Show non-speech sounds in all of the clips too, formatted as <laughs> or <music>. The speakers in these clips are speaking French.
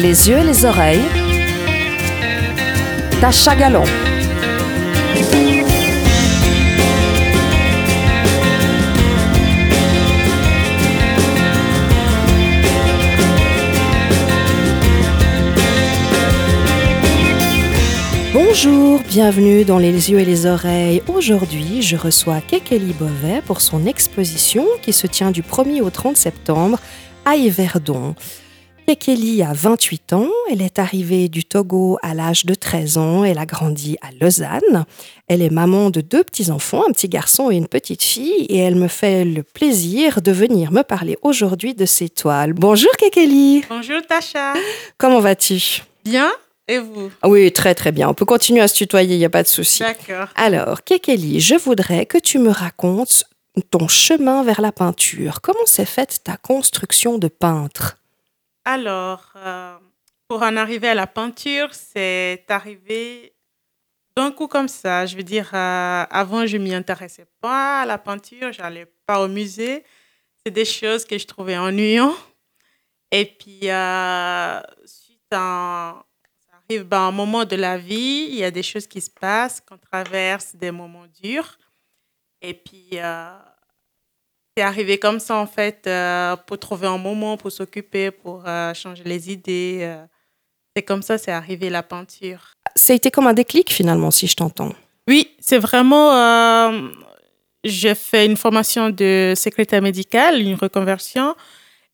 Les yeux et les oreilles. Tacha Galon. Bonjour, bienvenue dans Les yeux et les oreilles. Aujourd'hui, je reçois Kekeli Bovet pour son exposition qui se tient du 1er au 30 septembre à Yverdon. Kekeli a 28 ans, elle est arrivée du Togo à l'âge de 13 ans, elle a grandi à Lausanne. Elle est maman de deux petits-enfants, un petit garçon et une petite fille, et elle me fait le plaisir de venir me parler aujourd'hui de ses toiles. Bonjour Kekeli Bonjour Tasha Comment vas-tu? Bien et vous? Oui, très très bien. On peut continuer à se tutoyer, il n'y a pas de souci. D'accord. Alors, Kekeli, je voudrais que tu me racontes ton chemin vers la peinture. Comment s'est faite ta construction de peintre? Alors, euh, pour en arriver à la peinture, c'est arrivé d'un coup comme ça. Je veux dire, euh, avant, je m'y intéressais pas à la peinture, j'allais pas au musée. C'est des choses que je trouvais ennuyant. Et puis, euh, suite à ben, un moment de la vie, il y a des choses qui se passent, qu'on traverse des moments durs. Et puis, c'est arrivé comme ça, en fait, euh, pour trouver un moment, pour s'occuper, pour euh, changer les idées. c'est comme ça, c'est arrivé la peinture. Ça a été comme un déclic, finalement, si je t'entends. Oui, c'est vraiment... j'ai fait une formation de secrétaire médical, une reconversion.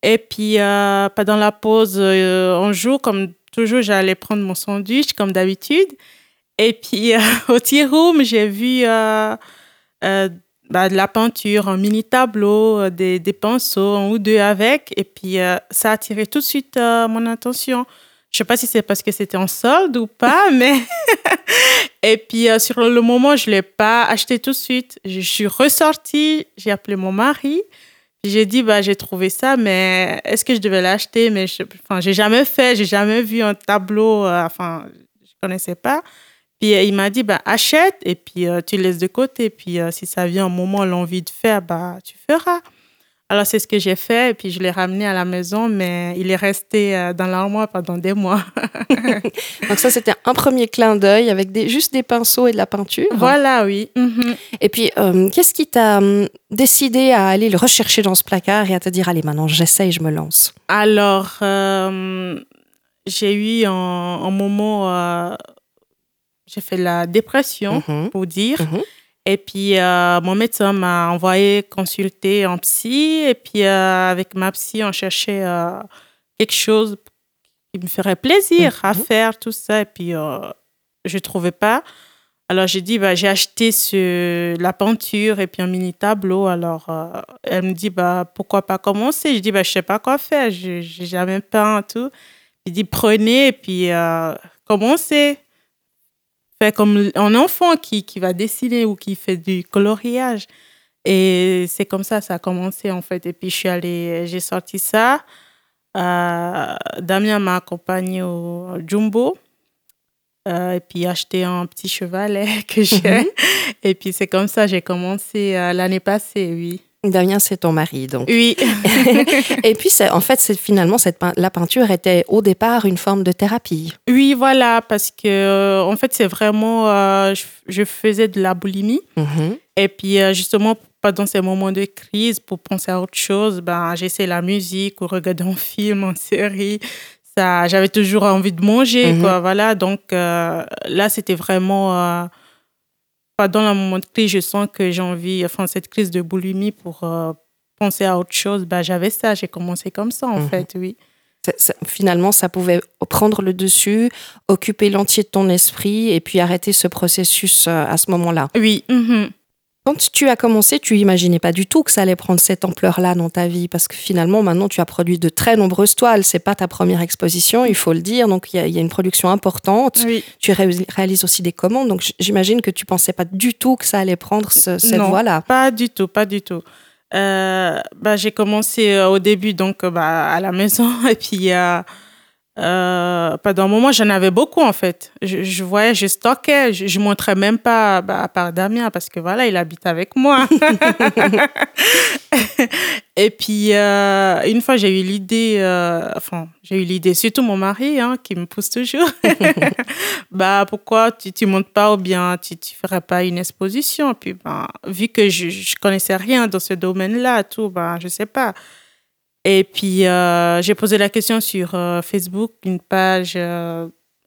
Et puis, pendant la pause, un jour, comme toujours, j'allais prendre mon sandwich comme d'habitude. Et puis, euh, <laughs> au tea room, j'ai vu euh, euh, bah, de la peinture, un mini tableau, des, des, pinceaux, un ou deux avec. Et puis, ça a attiré tout de suite mon attention. Je sais pas si c'est parce que c'était en solde ou pas, <laughs> mais. <laughs> et puis, sur le moment, je l'ai pas acheté tout de suite. Je suis ressortie, j'ai appelé mon mari. J'ai dit, bah, j'ai trouvé ça, mais est-ce que je devais l'acheter? Mais je, j'ai jamais fait, j'ai jamais vu un tableau, euh, enfin, je connaissais pas. Puis euh, il m'a dit, bah, achète et puis euh, tu laisses de côté. Puis si ça vient un moment, l'envie de faire, bah, tu feras. Alors, c'est ce que j'ai fait, et puis je l'ai ramené à la maison, mais il est resté euh, dans l'armoire pendant des mois. <laughs> Donc ça, c'était un premier clin d'œil avec des, juste des pinceaux et de la peinture. Voilà, oui. Mhm. Et puis, euh, qu'est-ce qui t'a hum, décidé à aller le rechercher dans ce placard et à te dire, allez, maintenant, j'essaye, je me lance? Alors, euh, j'ai eu un, moment, j'ai fait la dépression, mhm. pour dire. Mhm. Et puis, euh, mon médecin m'a envoyé consulter un psy. Et puis, euh, avec ma psy, on cherchait euh, quelque chose qui me ferait plaisir à mhm. faire, tout ça. Et puis, je ne trouvais pas. Alors, j'ai dit, bah, j'ai acheté ce, la peinture et puis un mini tableau. Alors, elle me dit, bah, pourquoi pas commencer? Je dis, bah, je ne sais pas quoi faire. Je n'ai jamais peint, tout. Il dit, prenez et puis commencez fait comme un enfant qui, qui va dessiner ou qui fait du coloriage. Et c'est comme ça, ça a commencé en fait. Et puis je suis allée, j'ai sorti ça. Euh, Damien m'a accompagné au Jumbo. Euh, et puis acheté un petit chevalet <laughs> que j'ai. Mhm. Et puis c'est comme ça, j'ai commencé euh, l'année passée, oui. Damien, c'est ton mari, donc. Oui. <laughs> et puis, en fait, c'est finalement, cette, la peinture était au départ une forme de thérapie. Oui, voilà, parce que, euh, en fait, c'est vraiment, euh, je, faisais de la boulimie. Mm-hmm. Et puis, euh, justement, pendant ces moments de crise, pour penser à autre chose, ben, j'essaie la musique ou regarder un film, une série. Ça, j'avais toujours envie de manger, mm-hmm. quoi. Voilà, donc là, c'était vraiment dans le moment de crise, je sens que j'ai envie, enfin, cette crise de boulimie pour euh, penser à autre chose, bah, j'avais ça, j'ai commencé comme ça, en mhm. fait, oui. finalement, ça pouvait prendre le dessus, occuper l'entier de ton esprit et puis arrêter ce processus euh, à ce moment-là. Oui. Mhm. Quand tu as commencé, tu imaginais pas du tout que ça allait prendre cette ampleur-là dans ta vie, parce que finalement, maintenant, tu as produit de très nombreuses toiles. C'est pas ta première exposition, il faut le dire. Donc, il y, a une production importante. Tu réalises aussi des commandes. Donc, j'imagine que tu pensais pas du tout que ça allait prendre cette voie-là. Pas du tout, pas du tout. Euh, bah, j'ai commencé euh, au début donc bah, à la maison <laughs> et puis euh, euh, pendant un moment, j'en avais beaucoup en fait. Je, je voyais, je stockais, je, je montrais même pas bah, à part Damien parce que voilà, il habite avec moi. <laughs> Et puis, euh, une fois, j'ai eu l'idée, euh, enfin, j'ai eu l'idée, surtout mon mari, hein, qui me pousse toujours. <laughs> bah, pourquoi tu ne montes pas ou bien tu ne ferais pas une exposition? Puis, bah, vu que je ne connaissais rien dans ce domaine-là, tout, bah, je ne sais pas. Et puis, euh, j'ai posé la question sur Facebook, une page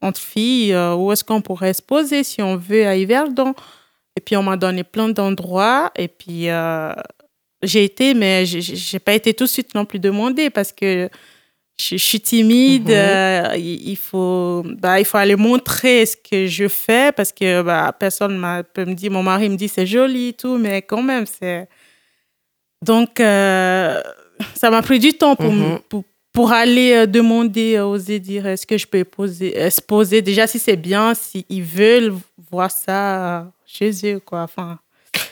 entre filles, où est-ce qu'on pourrait exposer si on veut à Yverdon. Et puis, on m'a donné plein d'endroits. Et puis, j'ai été, mais j'ai pas été tout de suite non plus demandée parce que je, suis timide. Mhm. Euh, il, faut, bah, il faut aller montrer ce que je fais parce que bah, personne peut me dire, mon mari me dit c'est joli et tout, mais quand même, c'est. Donc, euh, ça m'a pris du temps pour, mhm. pour, pour, aller euh, demander, oser dire est-ce que je peux poser, exposer. Déjà, si c'est bien, s'ils veulent voir ça chez eux, quoi. Enfin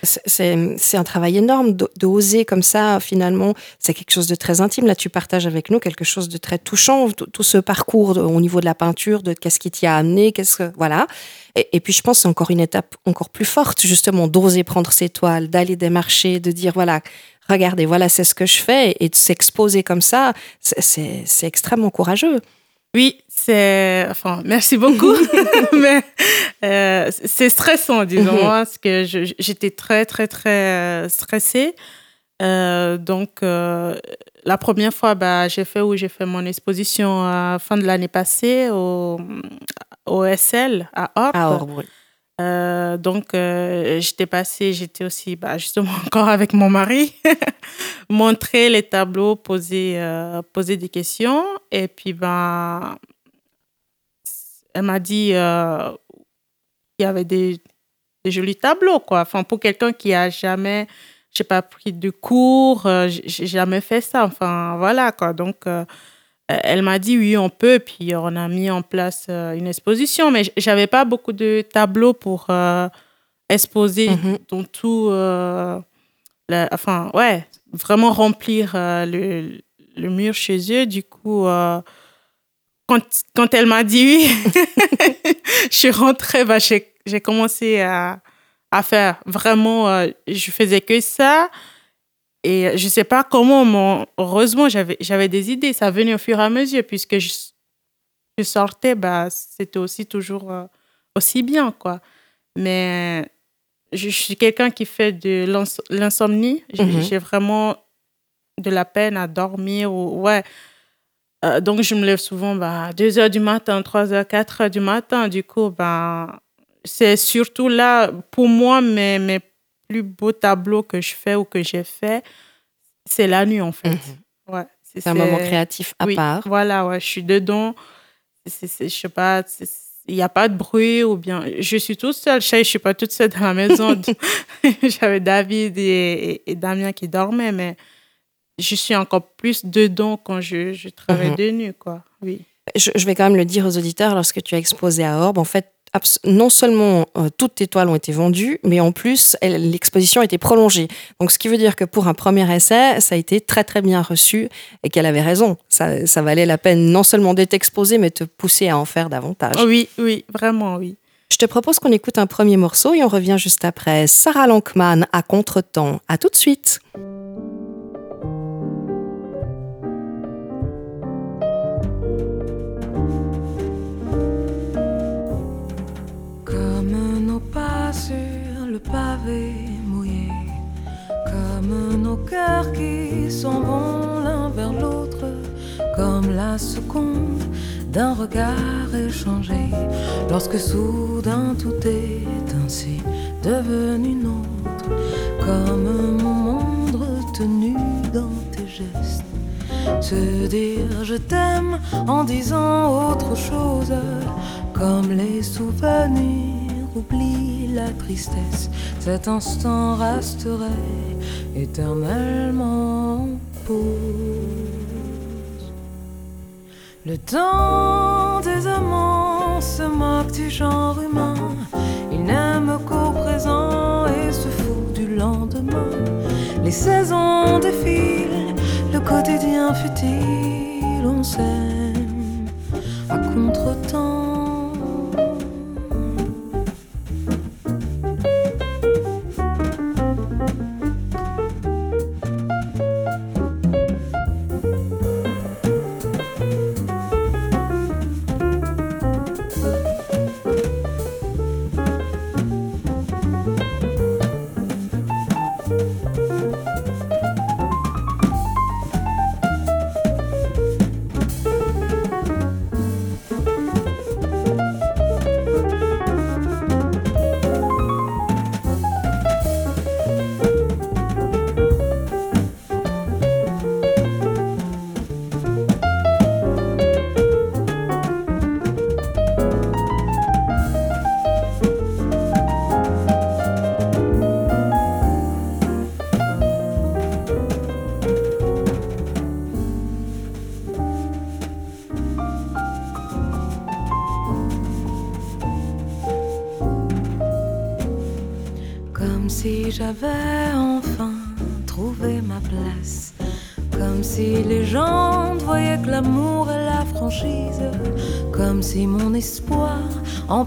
c'est un travail énorme d'oser comme ça, finalement. C'est quelque chose de très intime. Là, tu partages avec nous quelque chose de très touchant, tout ce parcours au niveau de la peinture, de qu'est-ce qui t'y a amené, qu'est-ce que. Voilà. Et, puis, je pense c'est encore une étape encore plus forte, justement, d'oser prendre ses toiles, d'aller démarcher, de dire voilà, regardez, voilà, c'est ce que je fais, et de s'exposer comme ça, c'est extrêmement courageux. Oui, c'est. Enfin, merci beaucoup. <laughs> Mais euh, c'est stressant, disons-moi, mhm. parce que j'étais très, très, très euh, stressée. Euh, donc, la première fois, bah, j'ai fait où j'ai fait mon exposition à la fin de l'année passée au, au SL à Orbe. À Orbe, oui. Euh, donc, euh, j'étais passée, j'étais aussi bah, justement <laughs> encore avec mon mari, <laughs> montrer les tableaux, poser, euh, poser des questions. Et puis, ben, elle m'a dit qu'il y avait des, des, jolis tableaux, quoi. Enfin, pour quelqu'un qui a jamais, j'ai pas pris de cours, j'ai jamais fait ça. Enfin, voilà, quoi. Donc, elle m'a dit oui, on peut, puis on a mis en place euh, une exposition, mais j'avais pas beaucoup de tableaux pour euh, exposer mhm. dans tout, enfin ouais, vraiment remplir le, le, mur chez eux. Du coup, quand, quand elle m'a dit oui, <laughs> je suis rentrée, bah, j'ai commencé à, à faire vraiment, je faisais que ça. Et je ne sais pas comment, heureusement, j'avais des idées. Ça venait au fur et à mesure, puisque je, je sortais, bah, c'était aussi toujours euh, aussi bien, quoi. Mais je, suis quelqu'un qui fait de l'insomnie. Mhm. J'ai vraiment de la peine à dormir. Ou, ouais. Euh, donc, je me lève souvent bah, à 2 heures du matin, 3 heures, 4 heures du matin. Du coup, bah, c'est surtout là, pour moi, mes, mes plus beau tableau que je fais ou que j'ai fait, c'est la nuit, en fait. Mhm. Ouais, c'est un moment créatif à part. Voilà, ouais, je suis dedans. Je sais pas, il n'y a pas de bruit ou bien. Je suis toute seule. Je ne suis pas toute seule dans la maison. <laughs> <laughs> J'avais David et, Damien qui dormaient, mais je suis encore plus dedans quand je, je travaille mhm. de nuit, quoi. Oui. Je, je, vais quand même le dire aux auditeurs, lorsque tu as exposé à Orbe, en fait, non seulement euh, toutes tes toiles ont été vendues, mais en plus l'exposition a été prolongée. Donc ce qui veut dire que pour un premier essai, ça a été très très bien reçu et qu'elle avait raison. Ça, ça valait la peine non seulement d'être exposé, mais de te pousser à en faire davantage. Oui, oui, vraiment oui. Je te propose qu'on écoute un premier morceau et on revient juste après. Sarah Lankman à Contretemps. À tout de suite. Comme nos cœurs qui s'en vont l'un vers l'autre, comme la seconde d'un regard échangé, lorsque soudain tout est ainsi devenu nôtre, comme mon monde retenu dans tes gestes. Se dire je t'aime en disant autre chose, comme les souvenirs oublie la tristesse, cet instant resterait éternellement pause. Le temps des amants se moque du genre humain, il n'aime qu'au présent et se fout du lendemain. Les saisons défilent, le quotidien futile, on s'aime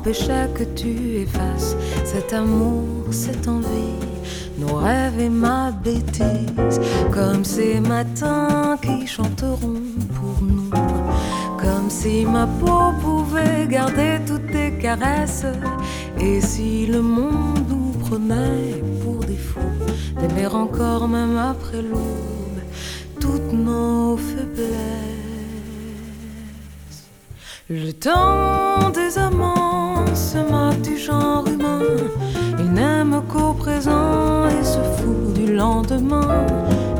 que tu effaces cet amour, cette envie, nos rêves et ma bêtise. Comme ces matins qui chanteront pour nous. Comme si ma peau pouvait garder toutes tes caresses. Et si le monde nous prenait pour des fous, d'aimer encore même après l'aube toutes nos faiblesses. Le temps des amants se moque du genre humain. Il n'aime qu'au présent et se fout du lendemain.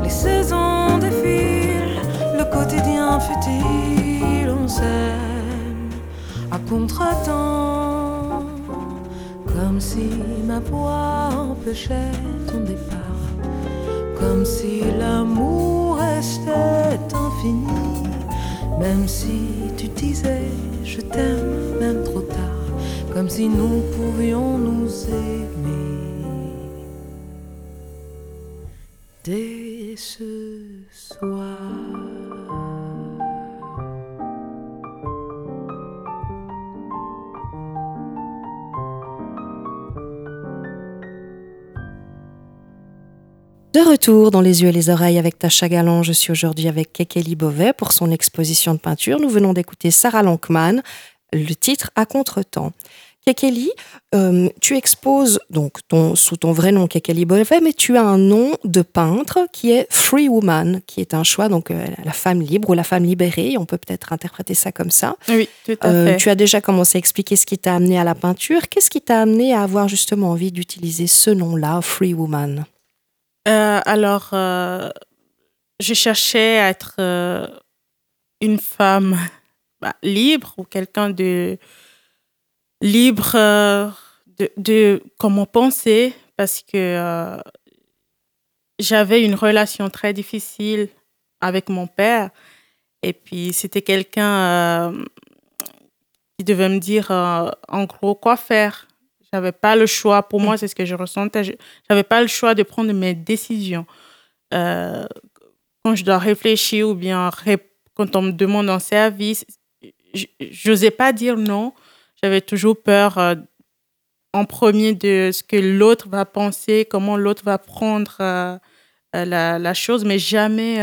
Les saisons défilent, le quotidien futile, on s'aime à contre-temps. Comme si ma voix empêchait ton départ. Comme si l'amour restait infini. Même si je t'aime, même trop tard. Comme si nous pouvions nous aimer. De retour dans les yeux et les oreilles avec Tasha Galant, je suis aujourd'hui avec Kekeli Bovet pour son exposition de peinture. Nous venons d'écouter Sarah Lankman, le titre À contre-temps. Kekeli, euh, tu exposes donc ton, sous ton vrai nom Kekeli Bovet, mais tu as un nom de peintre qui est Free Woman, qui est un choix, donc euh, la femme libre ou la femme libérée, on peut peut-être interpréter ça comme ça. Oui, tout à Euh, fait. tu as déjà commencé à expliquer ce qui t'a amené à la peinture. Qu'est-ce qui t'a amené à avoir justement envie d'utiliser ce nom-là, Free Woman? Euh, alors, euh, je cherchais à être euh, une femme <laughs> bah, libre ou quelqu'un de libre de, comment penser parce que j'avais une relation très difficile avec mon père et puis c'était quelqu'un qui devait me dire en gros quoi faire. J'avais pas le choix. Pour moi, c'est ce que je ressentais. Je- j'avais pas le choix de prendre mes décisions. Euh, quand je dois réfléchir ou bien ré- quand on me demande un service, j- j'osais pas dire non. J'avais toujours peur euh, en premier de ce que l'autre va penser, comment l'autre va prendre euh, la, la chose, mais jamais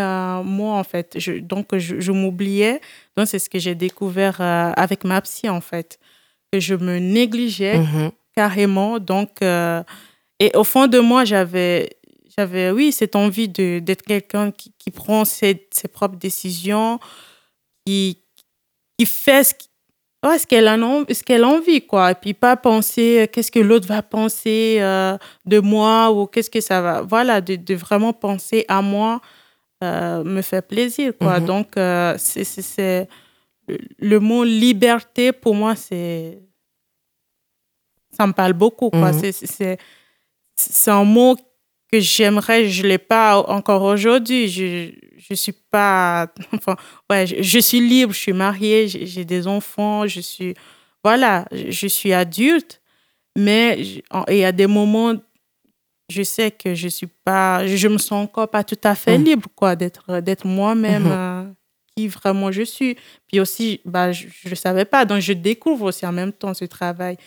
moi en fait. Je- donc je, je m'oubliais. Donc c'est ce que j'ai découvert avec ma psy en fait, que je me négligeais Mhm. Carrément. Donc, euh, et au fond de moi, j'avais, j'avais, oui, cette envie de, d'être quelqu'un qui, qui prend ses, ses propres décisions, qui, qui fait ce, ouais, ce, qu'elle a, ce qu'elle a envie, quoi. Et puis pas penser euh, qu'est-ce que l'autre va penser euh, de moi ou qu'est-ce que ça va. Voilà, de, de vraiment penser à moi euh, me fait plaisir, quoi. Mhm. Donc, c'est, c'est, le mot liberté, pour moi, c'est ça me parle beaucoup. Quoi. Mhm. C'est, un mot que j'aimerais, je ne l'ai pas encore aujourd'hui. Je je suis pas. <laughs> Enfin, ouais, je, je suis libre, je suis mariée, j'ai, des enfants, je suis. Voilà, je, je suis adulte, mais il y a des moments, je sais que je suis pas. Je me sens encore pas tout à fait Mhm. libre, quoi, d'être, moi-même. Mhm. euh, qui vraiment je suis. Puis aussi, bah, je ne savais pas, donc je découvre aussi en même temps ce travail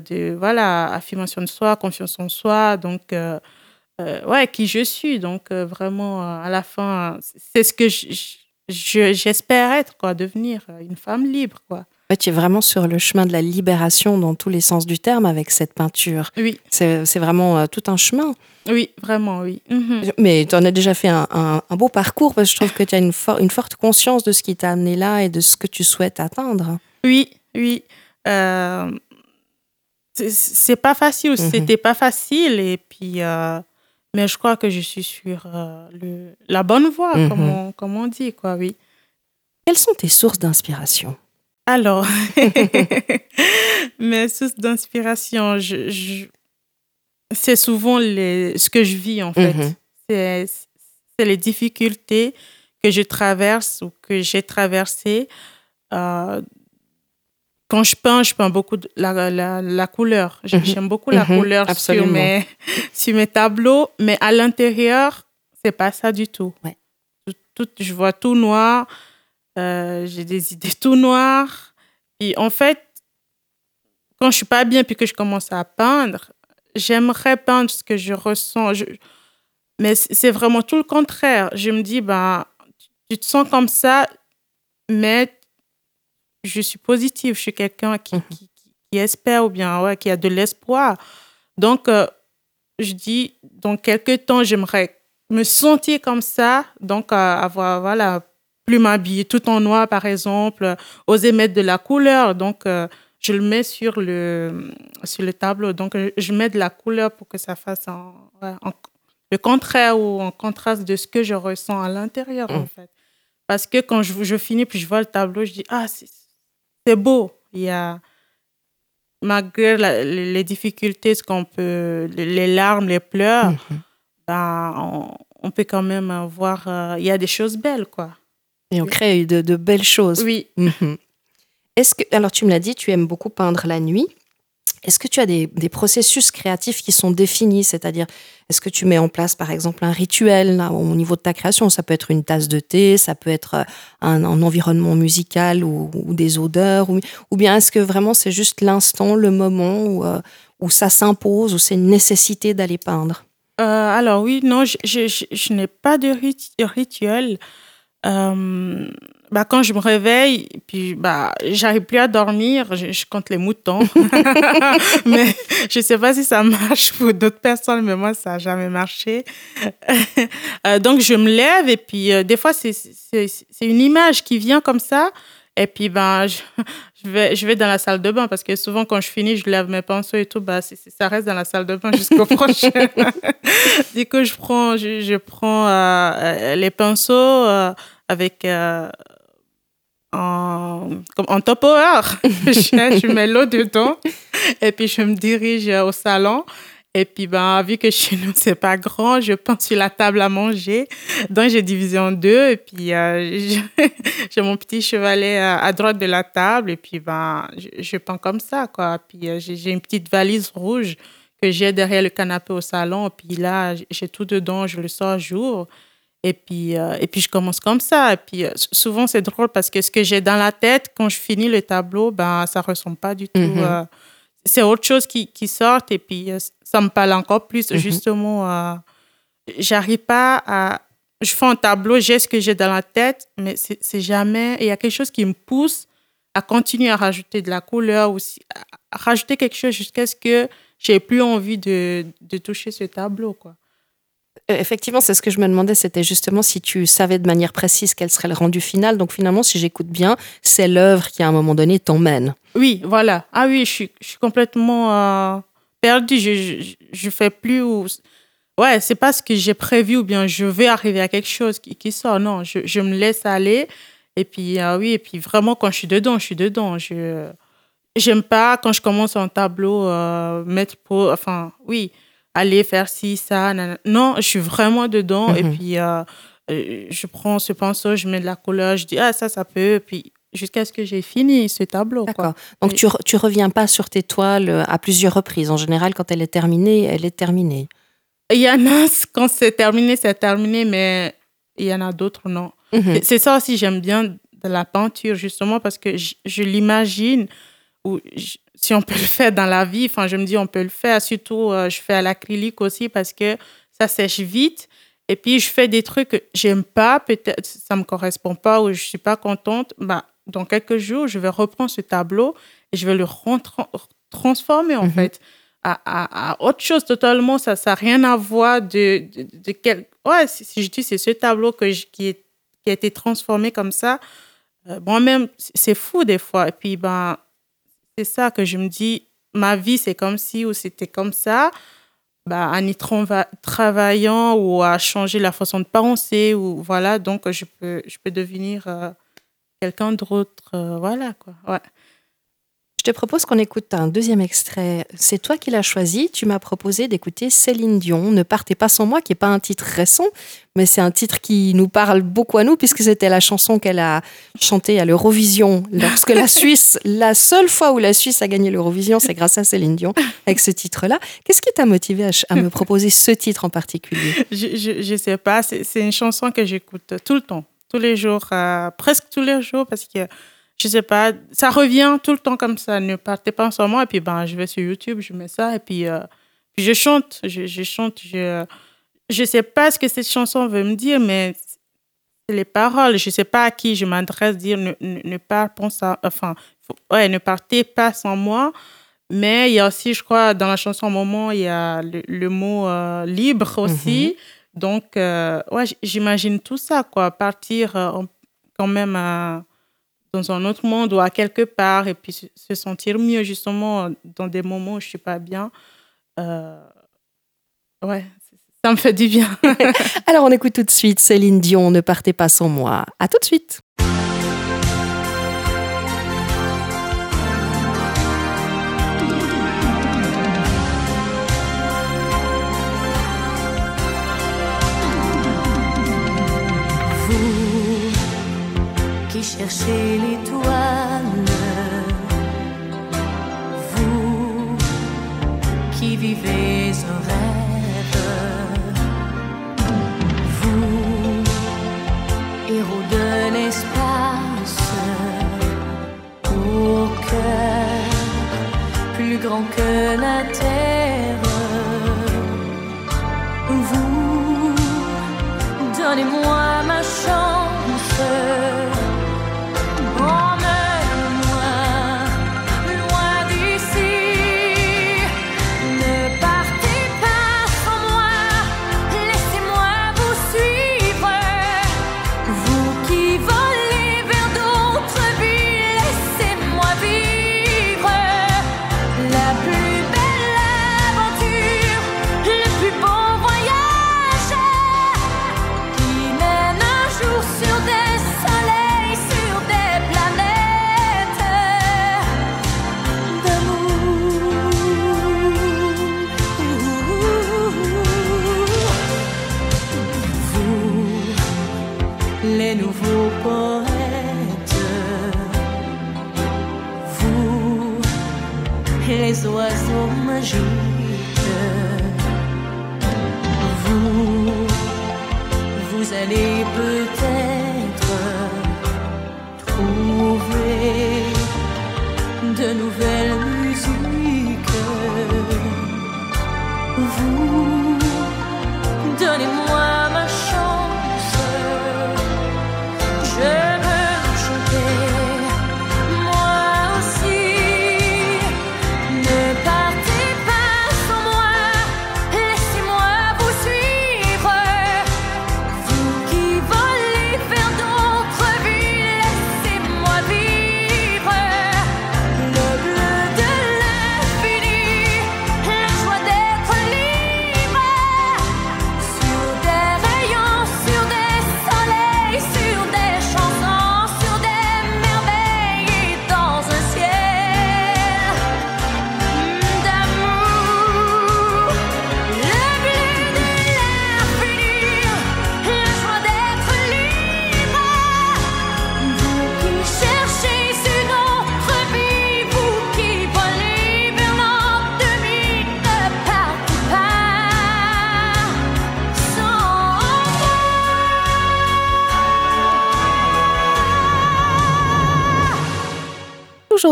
de voilà, affirmation de soi, confiance en soi, donc euh, euh, ouais, qui je suis. Donc euh, vraiment, euh, à la fin, c'est ce que je- je- j'espère être, quoi, devenir euh, une femme libre, quoi. Ouais, tu es vraiment sur le chemin de la libération dans tous les sens du terme avec cette peinture. Oui, C'est vraiment euh, tout un chemin. oui, vraiment, oui. Mhm. Mais tu en as déjà fait un, un- un beau parcours parce que je trouve que tu as une, for- une forte conscience de ce qui t'a amené là et de ce que tu souhaites atteindre. Oui, oui. Euh, c'est- pas facile, Mhm. c'était pas facile, et puis, euh, mais je crois que je suis sur euh, le, la bonne voie, Mhm. comme, on, comme on dit, quoi, oui. Quelles sont tes sources d'inspiration? Alors, <laughs> <laughs> mes sources d'inspiration, je, je- c'est souvent les, ce que je vis en fait. Mhm. C'est, c'est les difficultés que je traverse ou que j'ai traversées. Euh, quand je peins, je peins beaucoup de la, la, la couleur. Mhm. J'aime beaucoup la mhm. couleur sur mes, <laughs> sur mes tableaux, mais à l'intérieur, c'est pas ça du tout. Ouais. Tout, je vois tout noir, euh, j'ai des idées <laughs> tout noires. Et en fait, quand je suis pas bien puis que je commence à peindre, j'aimerais peindre ce que je ressens. Je, mais c'est vraiment tout le contraire. Je me dis, ben, tu te sens comme ça, mais je suis positive. Je suis quelqu'un qui, mhm. qui, qui, espère ou bien ouais, qui a de l'espoir. Donc, euh, je dis, dans quelques temps, j'aimerais me sentir comme ça. Donc, euh, avoir, voilà, plus m'habiller tout en noir, par exemple, oser mettre de la couleur. Donc, euh, je le mets sur le, sur le tableau. Donc, je mets de la couleur pour que ça fasse en, le contraire ou en contraste de ce que je ressens à l'intérieur, en mmh. fait. Parce que quand je, je, finis, puis je vois le tableau, je dis, ah, c'est beau. Il y a, malgré les difficultés, ce qu'on peut, les larmes, les pleurs, mmh. ben, on, peut quand même voir, euh, il y a des choses belles, quoi. Et on crée de, de belles choses. Oui. Mmh. Est-ce que, alors tu me l'as dit, tu aimes beaucoup peindre la nuit. Est-ce que tu as des, processus créatifs qui sont définis? C'est-à-dire, est-ce que tu mets en place, par exemple, un rituel au niveau de ta création? Ça peut être une tasse de thé, ça peut être euh, un, environnement musical ou, des odeurs, ou, bien est-ce que vraiment c'est juste l'instant, le moment où, euh, ça s'impose, où c'est une nécessité d'aller peindre? Euh, Alors oui, non, je, n'ai pas de rituel. Euh, bah, quand je me réveille, puis bah, j'arrive plus à dormir, je, compte les moutons. <laughs> mais je sais pas si ça marche pour d'autres personnes, mais moi, ça n'a jamais marché. Euh, donc, je me lève et puis euh, des fois, c'est une image qui vient comme ça. Et puis, ben, je, vais, je vais dans la salle de bain parce que souvent, quand je finis, je lève mes pinceaux et tout, bah, ça reste dans la salle de bain jusqu'au <laughs> prochain. du coup, je prends, je, je prends les pinceaux avec euh, en, en top hour. <laughs> je, mets l'eau dedans et puis je me dirige au salon. Et puis, ben, vu que chez nous, c'est pas grand, je pense sur la table à manger. Donc, j'ai divisé en deux. Et puis, euh, <laughs> j'ai mon petit chevalet à, droite de la table. Et puis, ben, je, je comme ça, quoi. Puis, euh, j'ai une petite valise rouge que j'ai derrière le canapé au salon. Puis là, j'ai tout dedans. Je le sors jour. Et puis, euh, et puis, je commence comme ça. Et puis, euh, souvent, c'est drôle parce que ce que j'ai dans la tête, quand je finis le tableau, ben, ça ne ressemble pas du tout. Mhm. Euh, c'est autre chose qui, qui sort et puis ça me parle encore plus. Mhm. Justement, j'arrive pas à. Je fais un tableau, j'ai ce que j'ai dans la tête, mais c'est jamais. Il y a quelque chose qui me pousse à continuer à rajouter de la couleur ou à rajouter quelque chose jusqu'à ce que j'ai plus envie de, de toucher ce tableau. Quoi. Euh, effectivement, c'est ce que je me demandais, c'était justement si tu savais de manière précise quel serait le rendu final. Donc finalement, si j'écoute bien, c'est l'œuvre qui à un moment donné t'emmène. Oui, voilà. Ah oui, je suis, complètement euh, perdue. Je, je, fais plus. Ou... Ouais, c'est pas ce que j'ai prévu ou bien je vais arriver à quelque chose qui, qui sort. Non, je, je, me laisse aller. Et puis, ah oui, et puis vraiment, quand je suis dedans, je suis dedans. Je j'aime pas quand je commence un tableau mettre pour. Enfin, oui aller faire ci, ça. Non, je suis vraiment dedans. Et mhm. puis, euh, euh, je prends ce pinceau, je mets de la couleur, je dis, ah, ça, ça peut. Puis, jusqu'à ce que j'ai fini ce tableau. D'accord. Donc, tu, tu reviens pas sur tes toiles euh, à plusieurs reprises. En général, quand elle est terminée, elle est terminée. Il y en a, quand c'est terminé, c'est terminé, mais il y en a d'autres, non. Mhm. C'est ça aussi, j'aime bien de la peinture, justement, parce que je, je l'imagine, ou si on peut le faire dans la vie, enfin, je me dis, on peut le faire. Surtout, euh, je fais à l'acrylique aussi parce que ça sèche vite. Et puis, je fais des trucs que j'aime pas, peut-être ça me correspond pas ou je suis pas contente. Bah, dans quelques jours, je vais reprendre ce tableau et je vais le transformer, en mhm. fait, à, à, autre chose totalement. Ça n'a rien à voir de, de, quel... Ouais, si, je dis c'est ce tableau que qui, est, qui a été transformé comme ça, euh, moi-même, c'est fou des fois. Et puis, ben, c'est ça que je me dis, ma vie, c'est comme si ou c'était comme ça. Bah, en y travaillant ou à changer la façon de penser ou voilà donc je peux je peux devenir euh, quelqu'un d'autre euh, voilà quoi ouais te propose qu'on écoute un deuxième extrait. C'est toi qui l'as choisi. Tu m'as proposé d'écouter Céline Dion, Ne partez pas sans moi, qui n'est pas un titre récent, mais c'est un titre qui nous parle beaucoup à nous, puisque c'était la chanson qu'elle a chantée à l'Eurovision, lorsque la <laughs> Suisse, la seule fois où la Suisse a gagné l'Eurovision, c'est grâce à Céline Dion, avec ce titre-là. Qu'est-ce qui t'a motivé à, me proposer ce titre en particulier? Je ne sais pas, c'est une chanson que j'écoute tout le temps, tous les jours, euh, presque tous les jours, parce que je sais pas, ça revient tout le temps comme ça. Ne partez pas en moment. Et puis, ben, je vais sur YouTube, je mets ça. Et puis, euh, puis je chante. Je, je chante. Je, je sais pas ce que cette chanson veut me dire, mais c'est les paroles. Je sais pas à qui je m'adresse, dire ne, ne, ne pas enfin, ouais, ne partez pas sans moi. Mais il y a aussi, je crois, dans la chanson Moment, il y a le, mot euh, libre aussi. Mm-hmm. Donc, euh, ouais, j'imagine tout ça, quoi. Partir quand même à dans un autre monde ou à quelque part et puis se sentir mieux justement dans des moments où je suis pas bien. Euh, ouais, ça me fait du bien. <laughs> Alors on écoute tout de suite Céline Dion, ne partez pas sans moi. À tout de suite. Cherchez l'étoile. Vous qui vivez un rêve, vous, héros de l'espace, au cœur plus grand que la terre.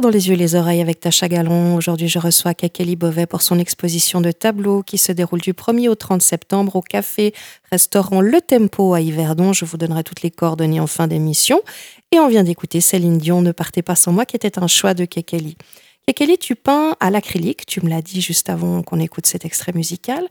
Dans les yeux et les oreilles avec Tacha Gallon. Aujourd'hui, je reçois Kekeli Bovet pour son exposition de tableaux qui se déroule du 1er au 30 septembre au café restaurant Le Tempo à Yverdon. Je vous donnerai toutes les coordonnées en fin d'émission. Et on vient d'écouter Céline Dion, Ne partez pas sans moi, qui était un choix de Kekeli. Kekeli, tu peins à l'acrylique, tu me l'as dit juste avant qu'on écoute cet extrait musical.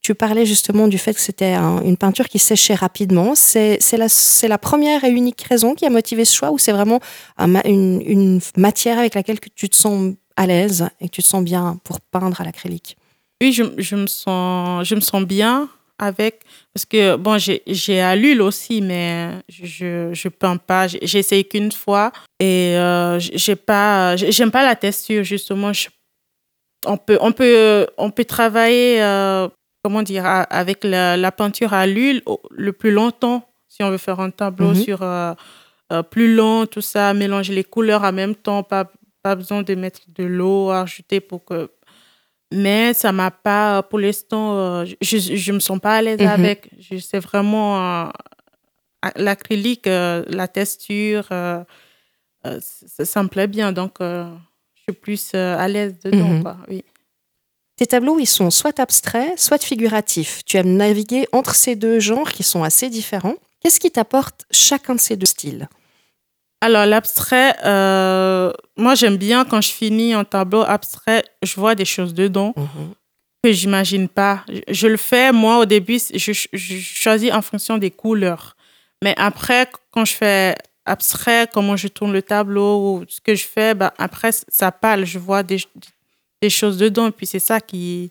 Tu parlais justement du fait que c'était une peinture qui séchait rapidement. C'est la, première et unique raison qui a motivé ce choix ou c'est vraiment une, matière avec laquelle tu te sens à l'aise et que tu te sens bien pour peindre à l'acrylique? Oui, je, me sens, je me sens bien avec. Parce que, bon, j'ai à l'huile aussi, mais je ne peins pas. J'ai essayé qu'une fois et euh, j'ai pas, j'aime pas la texture, justement. on, peut, on, peut, on peut travailler, euh, comment dire, avec la, peinture à l'huile le plus longtemps, si on veut faire un tableau mhm. sur euh, plus long, tout ça, mélanger les couleurs en même temps, pas, pas besoin de mettre de l'eau à ajouter pour que mais ça m'a pas, pour l'instant, euh, je ne me sens pas à l'aise mhm. avec. C'est vraiment euh, l'acrylique, euh, la texture, ça, me plaît bien. Donc, je suis plus à l'aise dedans. Mhm. oui. Tes tableaux, ils sont soit abstraits, soit figuratifs. Tu aimes naviguer entre ces deux genres qui sont assez différents. Qu'est-ce qui t'apporte chacun de ces deux styles? Alors, l'abstrait, euh, moi, j'aime bien quand je finis un tableau abstrait, je vois des choses dedans mhm. que j'imagine pas. Je, le fais, moi, au début, je, choisis en fonction des couleurs. Mais après, quand je fais abstrait, comment je tourne le tableau, ou ce que je fais, ben, après, ça parle, je vois des, des choses dedans. Et puis, c'est ça qui,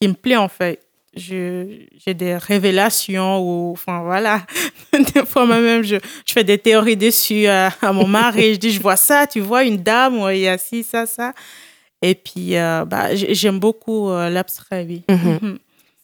qui me plaît, en fait j'ai des révélations ou enfin voilà <laughs> des fois moi-même je, je, fais des théories dessus à, mon mari je dis je vois ça tu vois une dame il y a ci ça ça et puis euh, bah, j'aime beaucoup euh, l'abstrait oui. Mhm.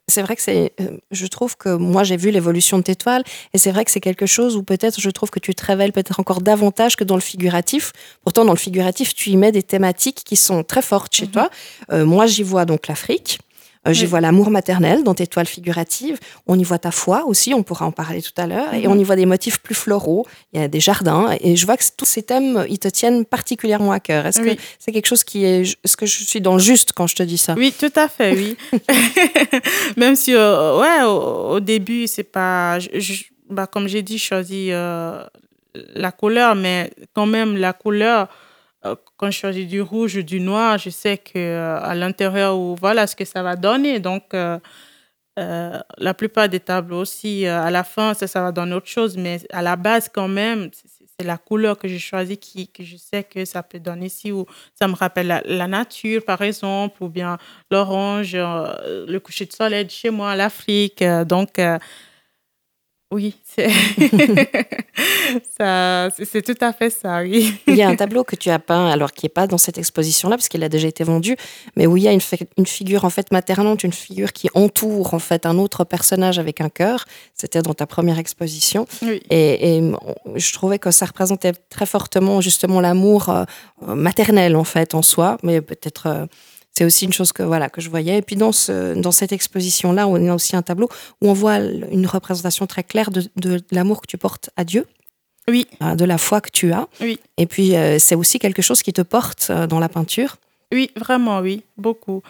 c'est vrai que c'est euh, je trouve que moi j'ai vu l'évolution de tes toiles et c'est vrai que c'est quelque chose où peut-être je trouve que tu te révèles peut-être encore davantage que dans le figuratif pourtant dans le figuratif tu y mets des thématiques qui sont très fortes chez mhm. toi moi j'y vois donc l'Afrique euh, j'y vois l'amour maternel dans tes toiles figuratives. On y voit ta foi aussi, on pourra en parler tout à l'heure. Et mhm. on y voit des motifs plus floraux. Il y a des jardins. Et je vois que tous ces thèmes, ils te tiennent particulièrement à cœur. Est-ce que c'est quelque chose qui est. Est-ce que je suis dans le juste quand je te dis ça? Oui, tout à fait, oui. <laughs> <laughs> Même si, euh, ouais, au, début, c'est pas. bah, comme j'ai dit, je choisis euh, la couleur, mais quand même, la couleur quand je choisis du rouge ou du noir, je sais que euh, à l'intérieur, voilà ce que ça va donner. Donc, euh, la plupart des tableaux aussi, à la fin, ça, ça va donner autre chose. Mais à la base, quand même, c'est la couleur que j'ai choisie qui, que je sais que ça peut donner ici, ou ça me rappelle la, nature, par exemple, ou bien l'orange, le coucher de soleil chez moi, l'Afrique. donc, oui, <laughs> c'est tout à fait ça, oui. il y a un tableau que tu as peint, alors qui n'est pas dans cette exposition-là, parce qu'il a déjà été vendu, mais où il y a une, une, figure en fait maternante, une figure qui entoure en fait un autre personnage avec un cœur. C'était dans ta première exposition. Et, je trouvais que ça représentait très fortement justement l'amour euh, maternel en fait en soi, mais peut-être... C'est aussi une chose que voilà que je voyais. Et puis dans ce, dans cette exposition là, on a aussi un tableau où on voit une représentation très claire de, de, l'amour que tu portes à Dieu. Oui. Euh, de la foi que tu as. Oui. Et puis euh, c'est aussi quelque chose qui te porte euh, dans la peinture. Oui, vraiment, oui, beaucoup.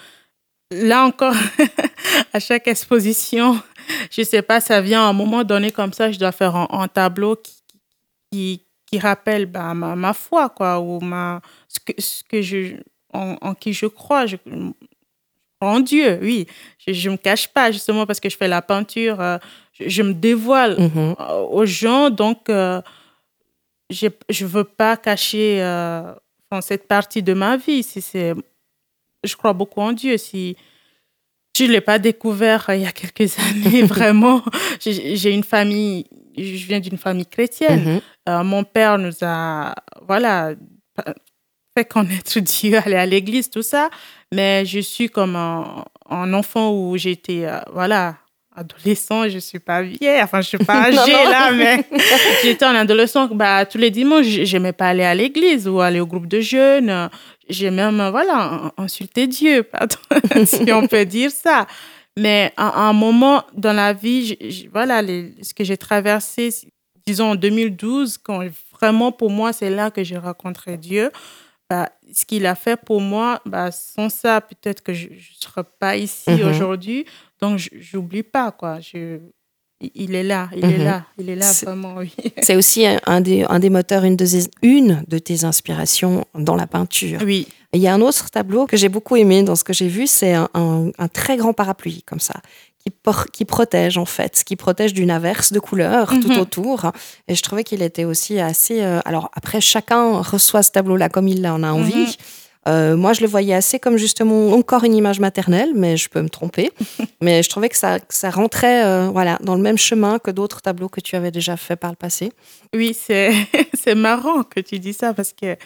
Là encore, <laughs> à chaque exposition, <laughs> je sais pas, ça vient à un moment donné comme ça, je dois faire un, tableau qui, qui, qui rappelle bah, ma, ma, foi, quoi, ou ma, ce que, ce que je, en, qui je crois. Je, en Dieu, oui. Je ne me cache pas, justement, parce que je fais la peinture. Euh, je, me dévoile mhm. euh, aux gens. Donc, euh, je ne veux pas cacher cette partie de ma vie. Si c'est, je crois beaucoup en Dieu. Si je ne l'ai pas découvert il y a quelques <laughs> années, <laughs> vraiment, j'ai une famille, je viens d'une famille chrétienne. Mhm. mon père nous a, voilà, fait connaître Dieu, <laughs> aller à l'église, tout ça. Mais je suis comme un, enfant où j'étais, euh, voilà, adolescent, je suis pas vieille, enfin, je suis pas <laughs> âgée là, <laughs> mais j'étais un adolescent, bah, tous les dimanches, j'aimais pas aller à l'église ou aller au groupe de jeunes. J'ai même, voilà, insulté Dieu, pardon, si on peut dire ça. Mais à, un moment dans la vie, voilà, ce que j'ai traversé, disons en 2012, quand vraiment pour moi, c'est là que j'ai rencontré Dieu. Bah, ce qu'il a fait pour moi, bah, sans ça, peut-être que je ne serais pas ici mhm. aujourd'hui. Donc, je n'oublie pas, quoi. Je, il est là, il est mhm. là, il est là vraiment, oui. <laughs> C'est aussi un des, un des moteurs, une de, une de tes inspirations dans la peinture. Oui. Il y a un autre tableau que j'ai beaucoup aimé dans ce que j'ai vu, c'est un, un, très grand parapluie comme ça, qui, protège en fait, qui protège d'une averse de couleurs tout mhm. autour. Et je trouvais qu'il était aussi assez. Euh, alors après, chacun reçoit ce tableau-là comme il en a envie. Mhm. Euh, moi, je le voyais assez comme justement encore une image maternelle, mais je peux me tromper. <laughs> mais je trouvais que ça, ça rentrait euh, voilà, dans le même chemin que d'autres tableaux que tu avais déjà fait par le passé. Oui, <laughs> c'est marrant que tu dis ça parce que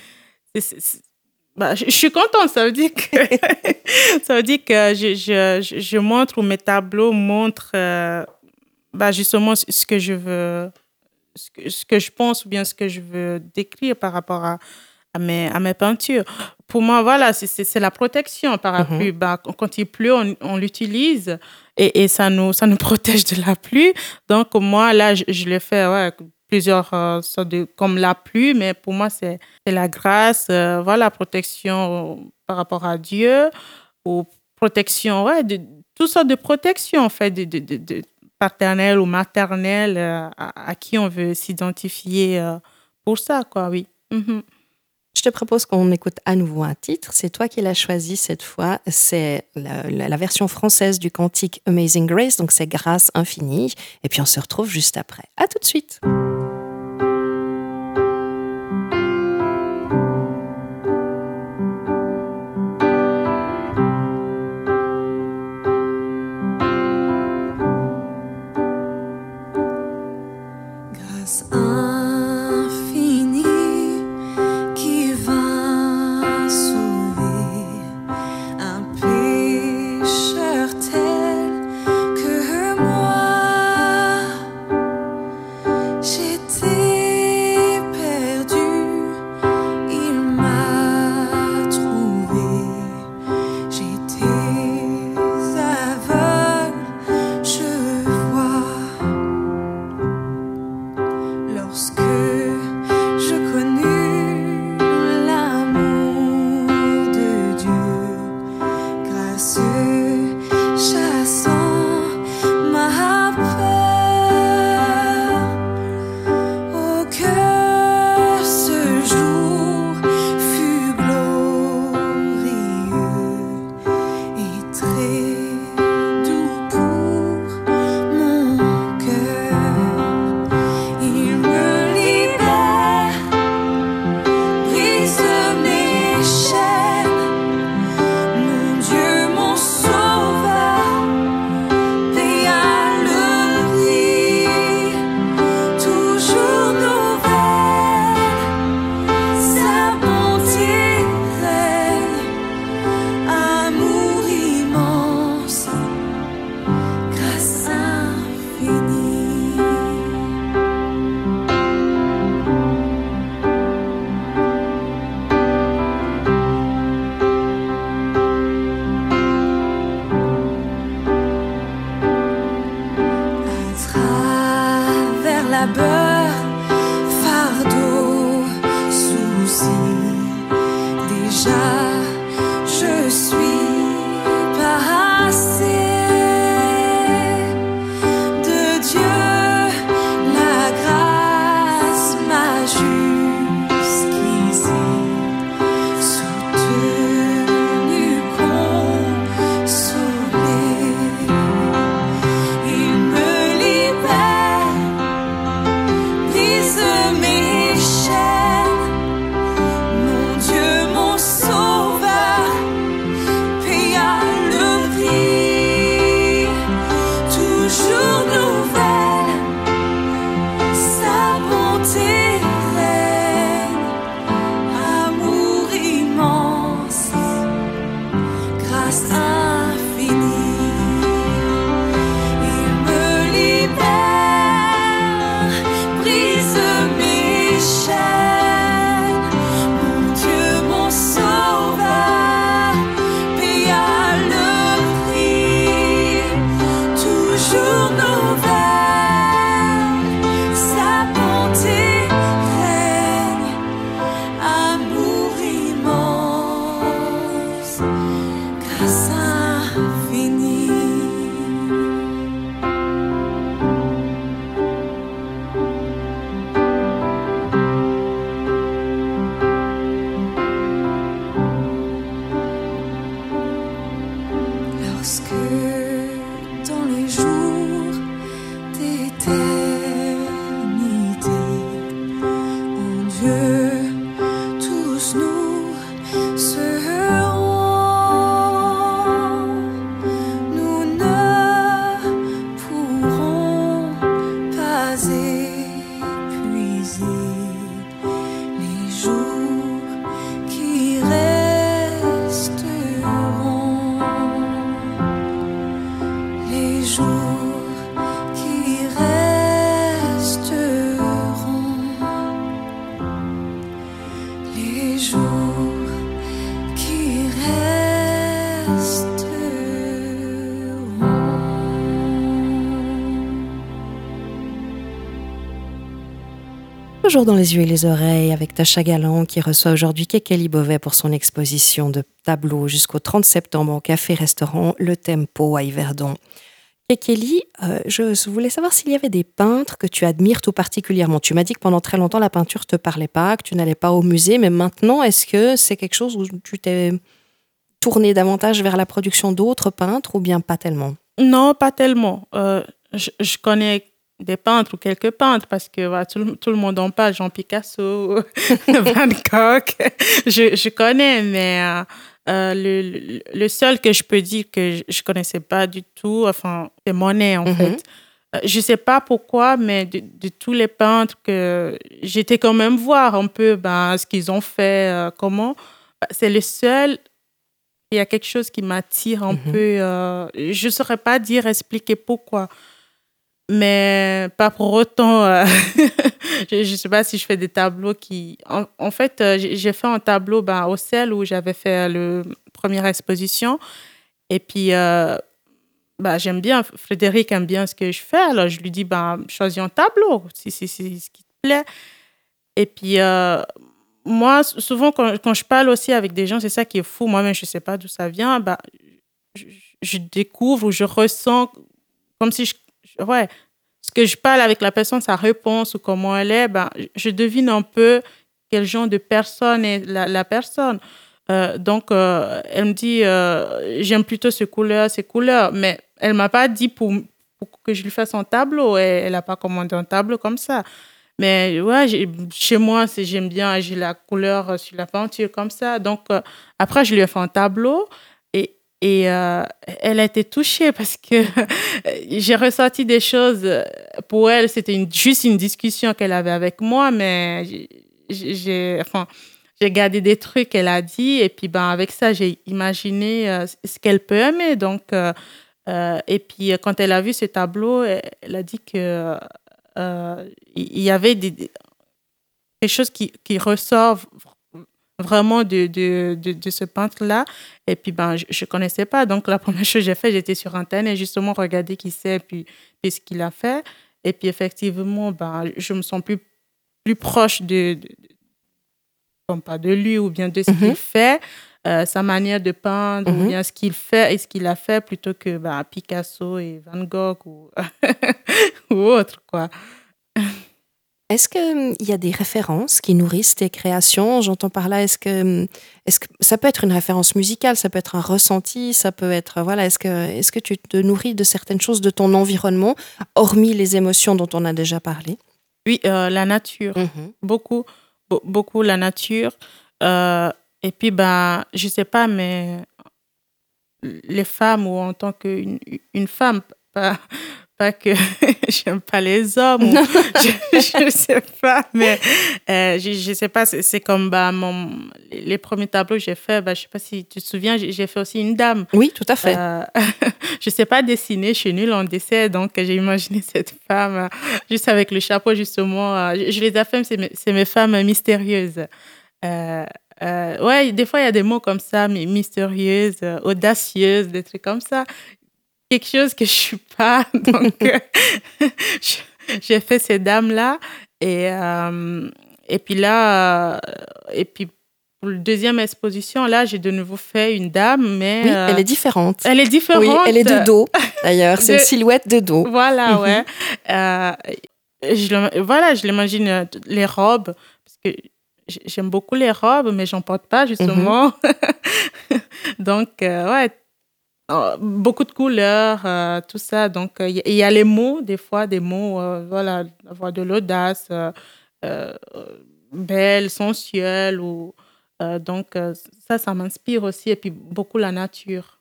bah, je, suis contente. Ça veut dire que, <laughs> ça veut dire que je, je, je montre ou mes tableaux montrent euh, bah, justement ce que je veux, ce que, ce que, je pense ou bien ce que je veux décrire par rapport à, à, mes, à mes peintures. Pour moi, voilà, c'est la protection par la pluie. Bah, quand il pleut, on, on l'utilise et, et, ça, nous, ça nous <laughs> protège de la pluie. Donc, moi, là, je, je le fais ouais, plusieurs euh, sortes de, comme la pluie, mais pour moi, c'est la grâce, euh, voilà, protection par rapport à Dieu, ou protection, ouais, de, toutes sortes de protections, en fait, de, de, de paternelle ou maternelle euh, à, qui on veut s'identifier pour ça, quoi, oui. Mhm. Je te propose qu'on écoute à nouveau un titre. C'est toi qui l'as choisi cette fois. C'est la, la, version française du cantique Amazing Grace, donc c'est Grâce infinie. Et puis on se retrouve juste après. À tout de suite. Dieu, Dans les yeux et les oreilles avec Tasha Galland qui reçoit aujourd'hui Kekeli Bovet pour son exposition de tableaux jusqu'au 30 septembre au café-restaurant Le Tempo à Yverdon. Kekeli, euh, je voulais savoir s'il y avait des peintres que tu admires tout particulièrement. Tu m'as dit que pendant très longtemps la peinture te parlait pas, que tu n'allais pas au musée, mais maintenant est-ce que c'est quelque chose où tu t'es tourné davantage vers la production d'autres peintres ou bien pas tellement? Non, pas tellement. Euh, je, je, connais des peintres ou quelques peintres parce que voilà, tout, le monde en parle, Jean Picasso, <laughs> Van Gogh, <laughs> je, je, connais, mais euh, euh, le, le, seul que je peux dire que je, ne connaissais pas du tout, enfin, c'est Monet en mm-hmm. fait. Euh, je sais pas pourquoi, mais de, tous les peintres que j'étais quand même voir un peu ben, ce qu'ils ont fait, comment, c'est le seul il y a quelque chose qui m'attire un mm-hmm. peu. je ne saurais pas dire, expliquer pourquoi mais pas pour autant. Euh, <laughs> je ne sais pas si je fais des tableaux qui. En, fait, euh, j'ai fait un tableau ben, au sel où j'avais fait la première exposition. Et puis, euh, ben, j'aime bien, Frédéric aime bien ce que je fais. Alors, je lui dis, ben, choisis un tableau, si c'est ce qui te plaît. Et puis, moi, souvent, quand, quand, je parle aussi avec des gens, c'est ça qui est fou. Moi-même, je ne sais pas d'où ça vient. Ben, je, je découvre ou je ressens comme si je ouais, ce que je parle avec la personne, sa réponse ou comment elle est, ben, je devine un peu quel genre de personne est la, personne. Euh, donc, euh, elle me dit, euh, j'aime plutôt ces couleurs, ces couleurs, mais elle m'a pas dit pour, que je lui fasse un tableau. Elle n'a pas commandé un tableau comme ça. Mais ouais, chez moi, j'aime bien, j'ai la couleur sur la peinture comme ça. Donc, après, je lui ai fait un tableau. Et euh, elle a été touchée parce que <laughs> j'ai ressenti des choses. Pour elle, c'était juste une discussion qu'elle avait avec moi, mais j'ai gardé des trucs qu'elle a dit. Et puis, ben, avec ça, j'ai imaginé euh, ce qu'elle peut aimer. Donc, euh, et puis, quand elle a vu ce tableau, elle, a dit que il y avait des, des choses qui, qui ressortent vraiment de, de, de, ce peintre-là. Et puis, ben, je ne connaissais pas. Donc, la première chose que j'ai fait, j'étais sur Internet, justement, regarder qui c'est, puis, puis ce qu'il a fait. Et puis, effectivement, ben, je me sens plus, plus proche de, de, pas de lui ou bien de ce qu'il mhm. fait, euh, sa manière de peindre, ou mhm. bien ce qu'il fait et ce qu'il a fait, plutôt que ben, Picasso et Van Gogh ou, <laughs> ou autre, quoi. <laughs> Est-ce qu'il hum, y a des références qui nourrissent tes créations? J'entends par là, est-ce que, hum, est que ça peut être une référence musicale, ça peut être un ressenti, ça peut être, voilà, est-ce que, est que tu te nourris de certaines choses de ton environnement, hormis les émotions dont on a déjà parlé? Oui, euh, la nature, mmh beaucoup, beaucoup la nature. Euh, et puis, ben, je ne sais pas, mais les femmes ou en tant qu'une une femme, <laughs> pas, pas que <laughs> j'aime pas les hommes. <laughs> je, ne sais pas, mais euh, je, ne sais pas. C'est comme bah, mon, les premiers tableaux que j'ai fait. Bah, je sais pas si tu te souviens, j'ai fait aussi une dame. Oui, tout à fait. Euh, <laughs> je sais pas dessiner, je suis nulle en dessin, donc j'ai imaginé cette femme euh, juste avec le chapeau justement. je, les affirme, c'est mes, mes, femmes mystérieuses. ouais, des fois il y a des mots comme ça, mais mystérieuses, audacieuses, des trucs comme ça quelque chose que je suis pas. <laughs> Donc, euh, <laughs> j'ai fait ces dames-là. Et, euh, et puis là, euh, et puis pour la deuxième exposition, là, j'ai de nouveau fait une dame, mais... Oui, elle est différente. Elle est différente. Oui, elle est de dos, <laughs> d'ailleurs. C'est une silhouette de dos. Voilà, mhm. ouais. je, voilà, je l'imagine, les robes, parce que j'aime beaucoup les robes, mais j'en porte pas, justement. Mhm. Donc, ouais, beaucoup de couleurs, euh, tout ça. Donc, il y, a les mots, des fois, des mots, euh, voilà, avoir de l'audace, euh, belle, sensuelle. Ou, donc, ça, ça m'inspire aussi. Et puis, beaucoup la nature.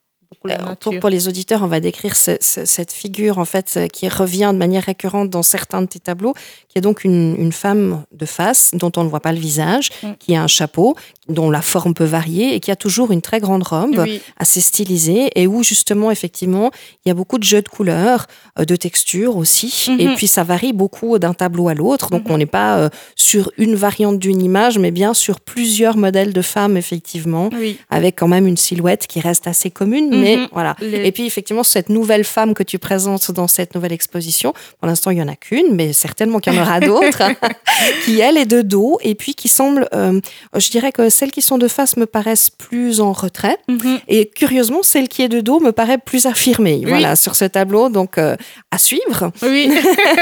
Pour, pour, les auditeurs, on va décrire cette figure en fait qui revient de manière récurrente dans certains de tes tableaux, qui est donc une, une femme de face dont on ne voit pas le visage, mm. qui a un chapeau dont la forme peut varier et qui a toujours une très grande robe assez stylisée et où justement effectivement il y a beaucoup de jeux de couleurs, euh, de textures aussi et mm-hmm. puis ça varie beaucoup d'un tableau à l'autre donc mm-hmm. on n'est pas euh, sur une variante d'une image mais bien sur plusieurs modèles de femmes effectivement avec quand même une silhouette qui reste assez commune mais mm-hmm. voilà et puis effectivement cette nouvelle femme que tu présentes dans cette nouvelle exposition pour l'instant il y en a qu'une mais certainement qu'il y en aura d'autres <laughs> <laughs> qui elle est de dos et puis qui semble euh, je dirais que celles qui sont de face me paraissent plus en retrait. Mhm. Et curieusement, celle qui est de dos me paraît plus affirmée. Voilà, sur ce tableau. Donc, euh, à suivre. Oui.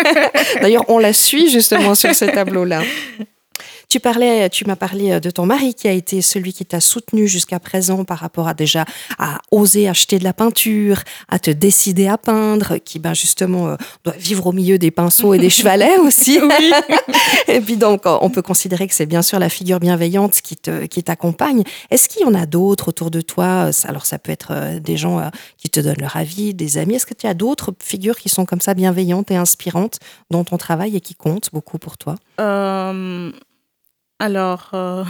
<laughs> D'ailleurs, on la suit justement sur ce tableau-là. Tu parlais, tu m'as parlé euh, de ton mari qui a été celui qui t'a soutenu jusqu'à présent par rapport à déjà à oser acheter de la peinture, à te décider à peindre, qui ben justement euh, doit vivre au milieu des pinceaux et des <laughs> chevalets aussi. <laughs> et puis donc on peut considérer que c'est bien sûr la figure bienveillante qui te qui t'accompagne. Est-ce qu'il y en a d'autres autour de toi? Alors ça peut être euh, des gens qui te donnent leur avis, des amis. Est-ce que tu as d'autres figures qui sont comme ça bienveillantes et inspirantes dans ton travail et qui comptent beaucoup pour toi? Alors, euh,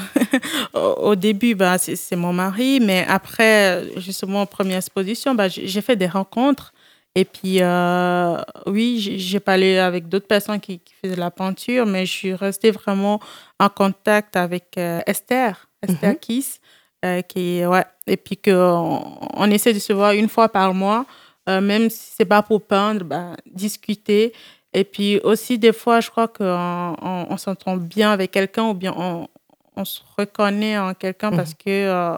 <laughs> au début, bah, c'est mon mari, mais après, justement, première exposition, bah, j'ai fait des rencontres. Et puis, euh, oui, j'ai parlé avec d'autres personnes qui, faisaient de la peinture, mais je suis restée vraiment en contact avec euh, Esther, Esther mm-hmm. Kiss, qui, ouais, et puis qu'on on essaie de se voir une fois par mois, même si c'est pas pour peindre, bah, discuter. Et puis aussi, des fois, je crois qu'on on, s'entend bien avec quelqu'un ou bien on, on, se reconnaît en quelqu'un parce mhm. que euh,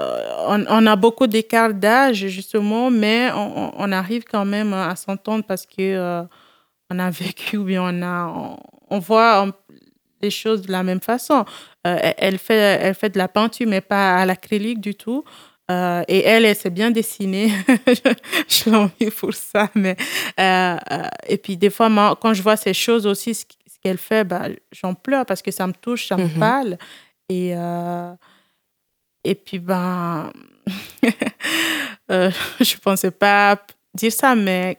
euh, on, on, a beaucoup d'écart d'âge, justement, mais on, on, arrive quand même à s'entendre parce que euh, on a <laughs> vécu ou bien on, a, on, voit les choses de la même façon. elle, fait, elle fait de la peinture, mais pas à l'acrylique du tout. Euh, et elle, elle s'est bien dessinée. <laughs> je l'envie pour ça. Mais, euh, euh, et puis, des fois, quand je vois ces choses aussi, ce, qu'elle fait, bah, j'en pleure parce que ça me touche, ça me mm-hmm. parle. Et, et puis, ben, <laughs> je ne pensais pas dire ça, mais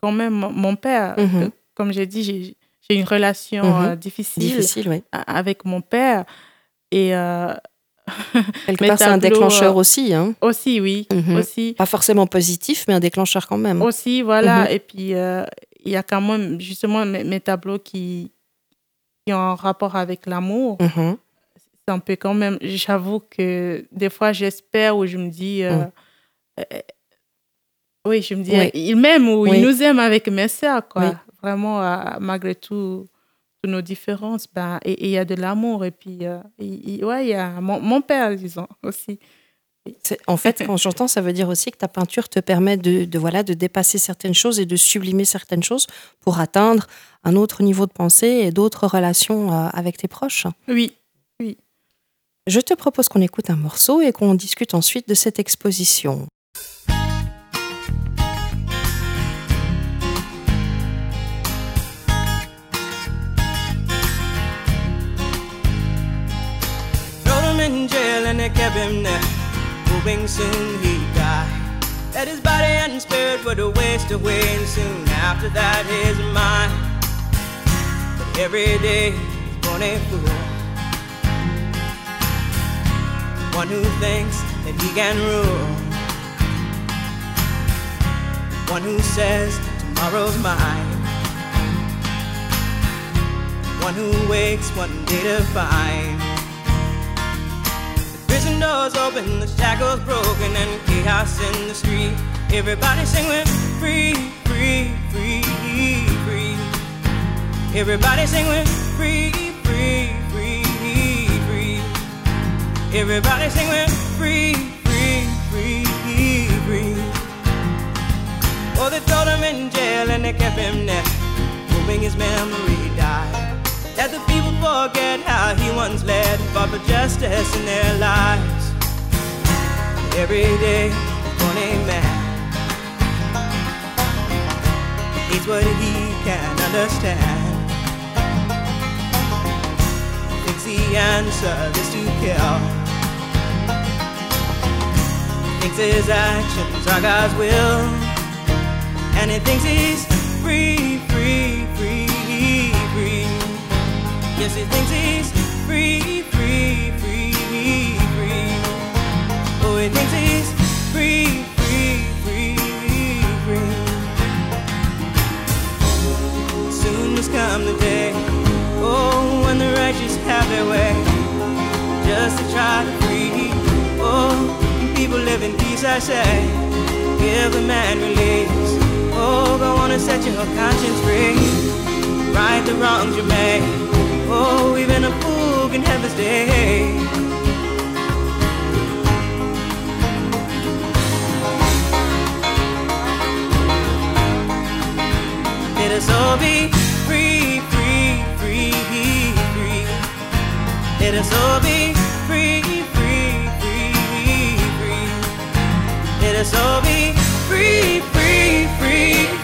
quand même, mon père, mm-hmm. comme j'ai dit, j'ai une relation difficile, difficile avec mon père. Et <laughs> Quelque part, c'est un déclencheur aussi. Hein. Aussi, oui. Mhm. aussi. Pas forcément positif, mais un déclencheur quand même. Aussi, voilà. Mhm. Et puis, euh, il y a quand même justement mes, tableaux qui, qui, ont un rapport avec l'amour. Mhm. C'est un peu quand même. J'avoue que des fois, j'espère ou je me dis. Euh, euh, oui, je me dis, il m'aime ou il nous aime avec mes sœurs, quoi. Vraiment, malgré tout nos différences, ben, et il y a de l'amour. Et puis, euh, ouais, il y a mon, père, disons, aussi. En fait, quand j'entends, ça veut dire aussi que ta peinture te permet de, voilà, de dépasser certaines choses et de sublimer certaines choses pour atteindre un autre niveau de pensée et d'autres relations euh, avec tes proches. Oui, oui. Je te propose qu'on écoute un morceau et qu'on discute ensuite de cette exposition. Hoping soon he'd die. That his body and spirit would waste away, and soon after that his mind. But every day he's born a fool, one who thinks that he can rule, one who says tomorrow's mine. One who wakes one day to find Prison doors open, the shackles broken, and chaos in the street. Everybody singing free, free, free, free. Everybody singing free, free, free, free. Everybody singing free, free, free, free. Oh, they throw him in jail and they kept him there, hoping his memory died. That the people forget how he once led, fought for justice in their lives. Every day, a man hates what he can understand. Thinks the answer is to kill. thinks his actions are God's will. And he thinks he's free, free, free. Yes, he thinks he's free, free, free, free. Oh, he thinks he's free, free, free, free. Soon must come the day, oh, when the righteous have their way, just to try to free, oh people live in peace, I say. Give the man release. Oh, go on and set your conscience free. Right the wrongs you made. Oh, even a fool can have his day. Let us all be free, free, free, free. Let us all be free, free, free, free. let us all be free, free, free, free.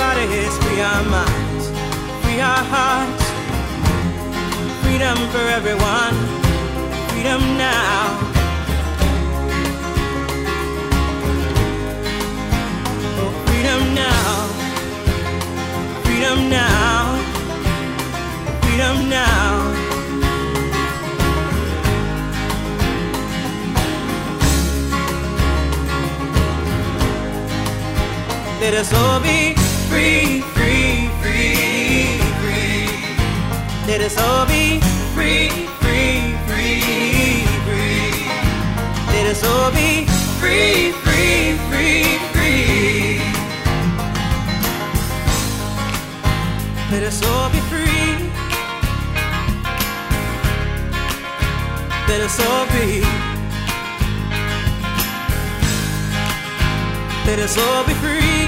Bodies, free our minds, free our hearts. Freedom for everyone, freedom now. Oh, freedom now, freedom now, freedom now. Let us all be free, free, free, free. Let us all be free, free, free, free. Let us all be free, free, free, free. Let us all be free. Let us all be. Let us all be free.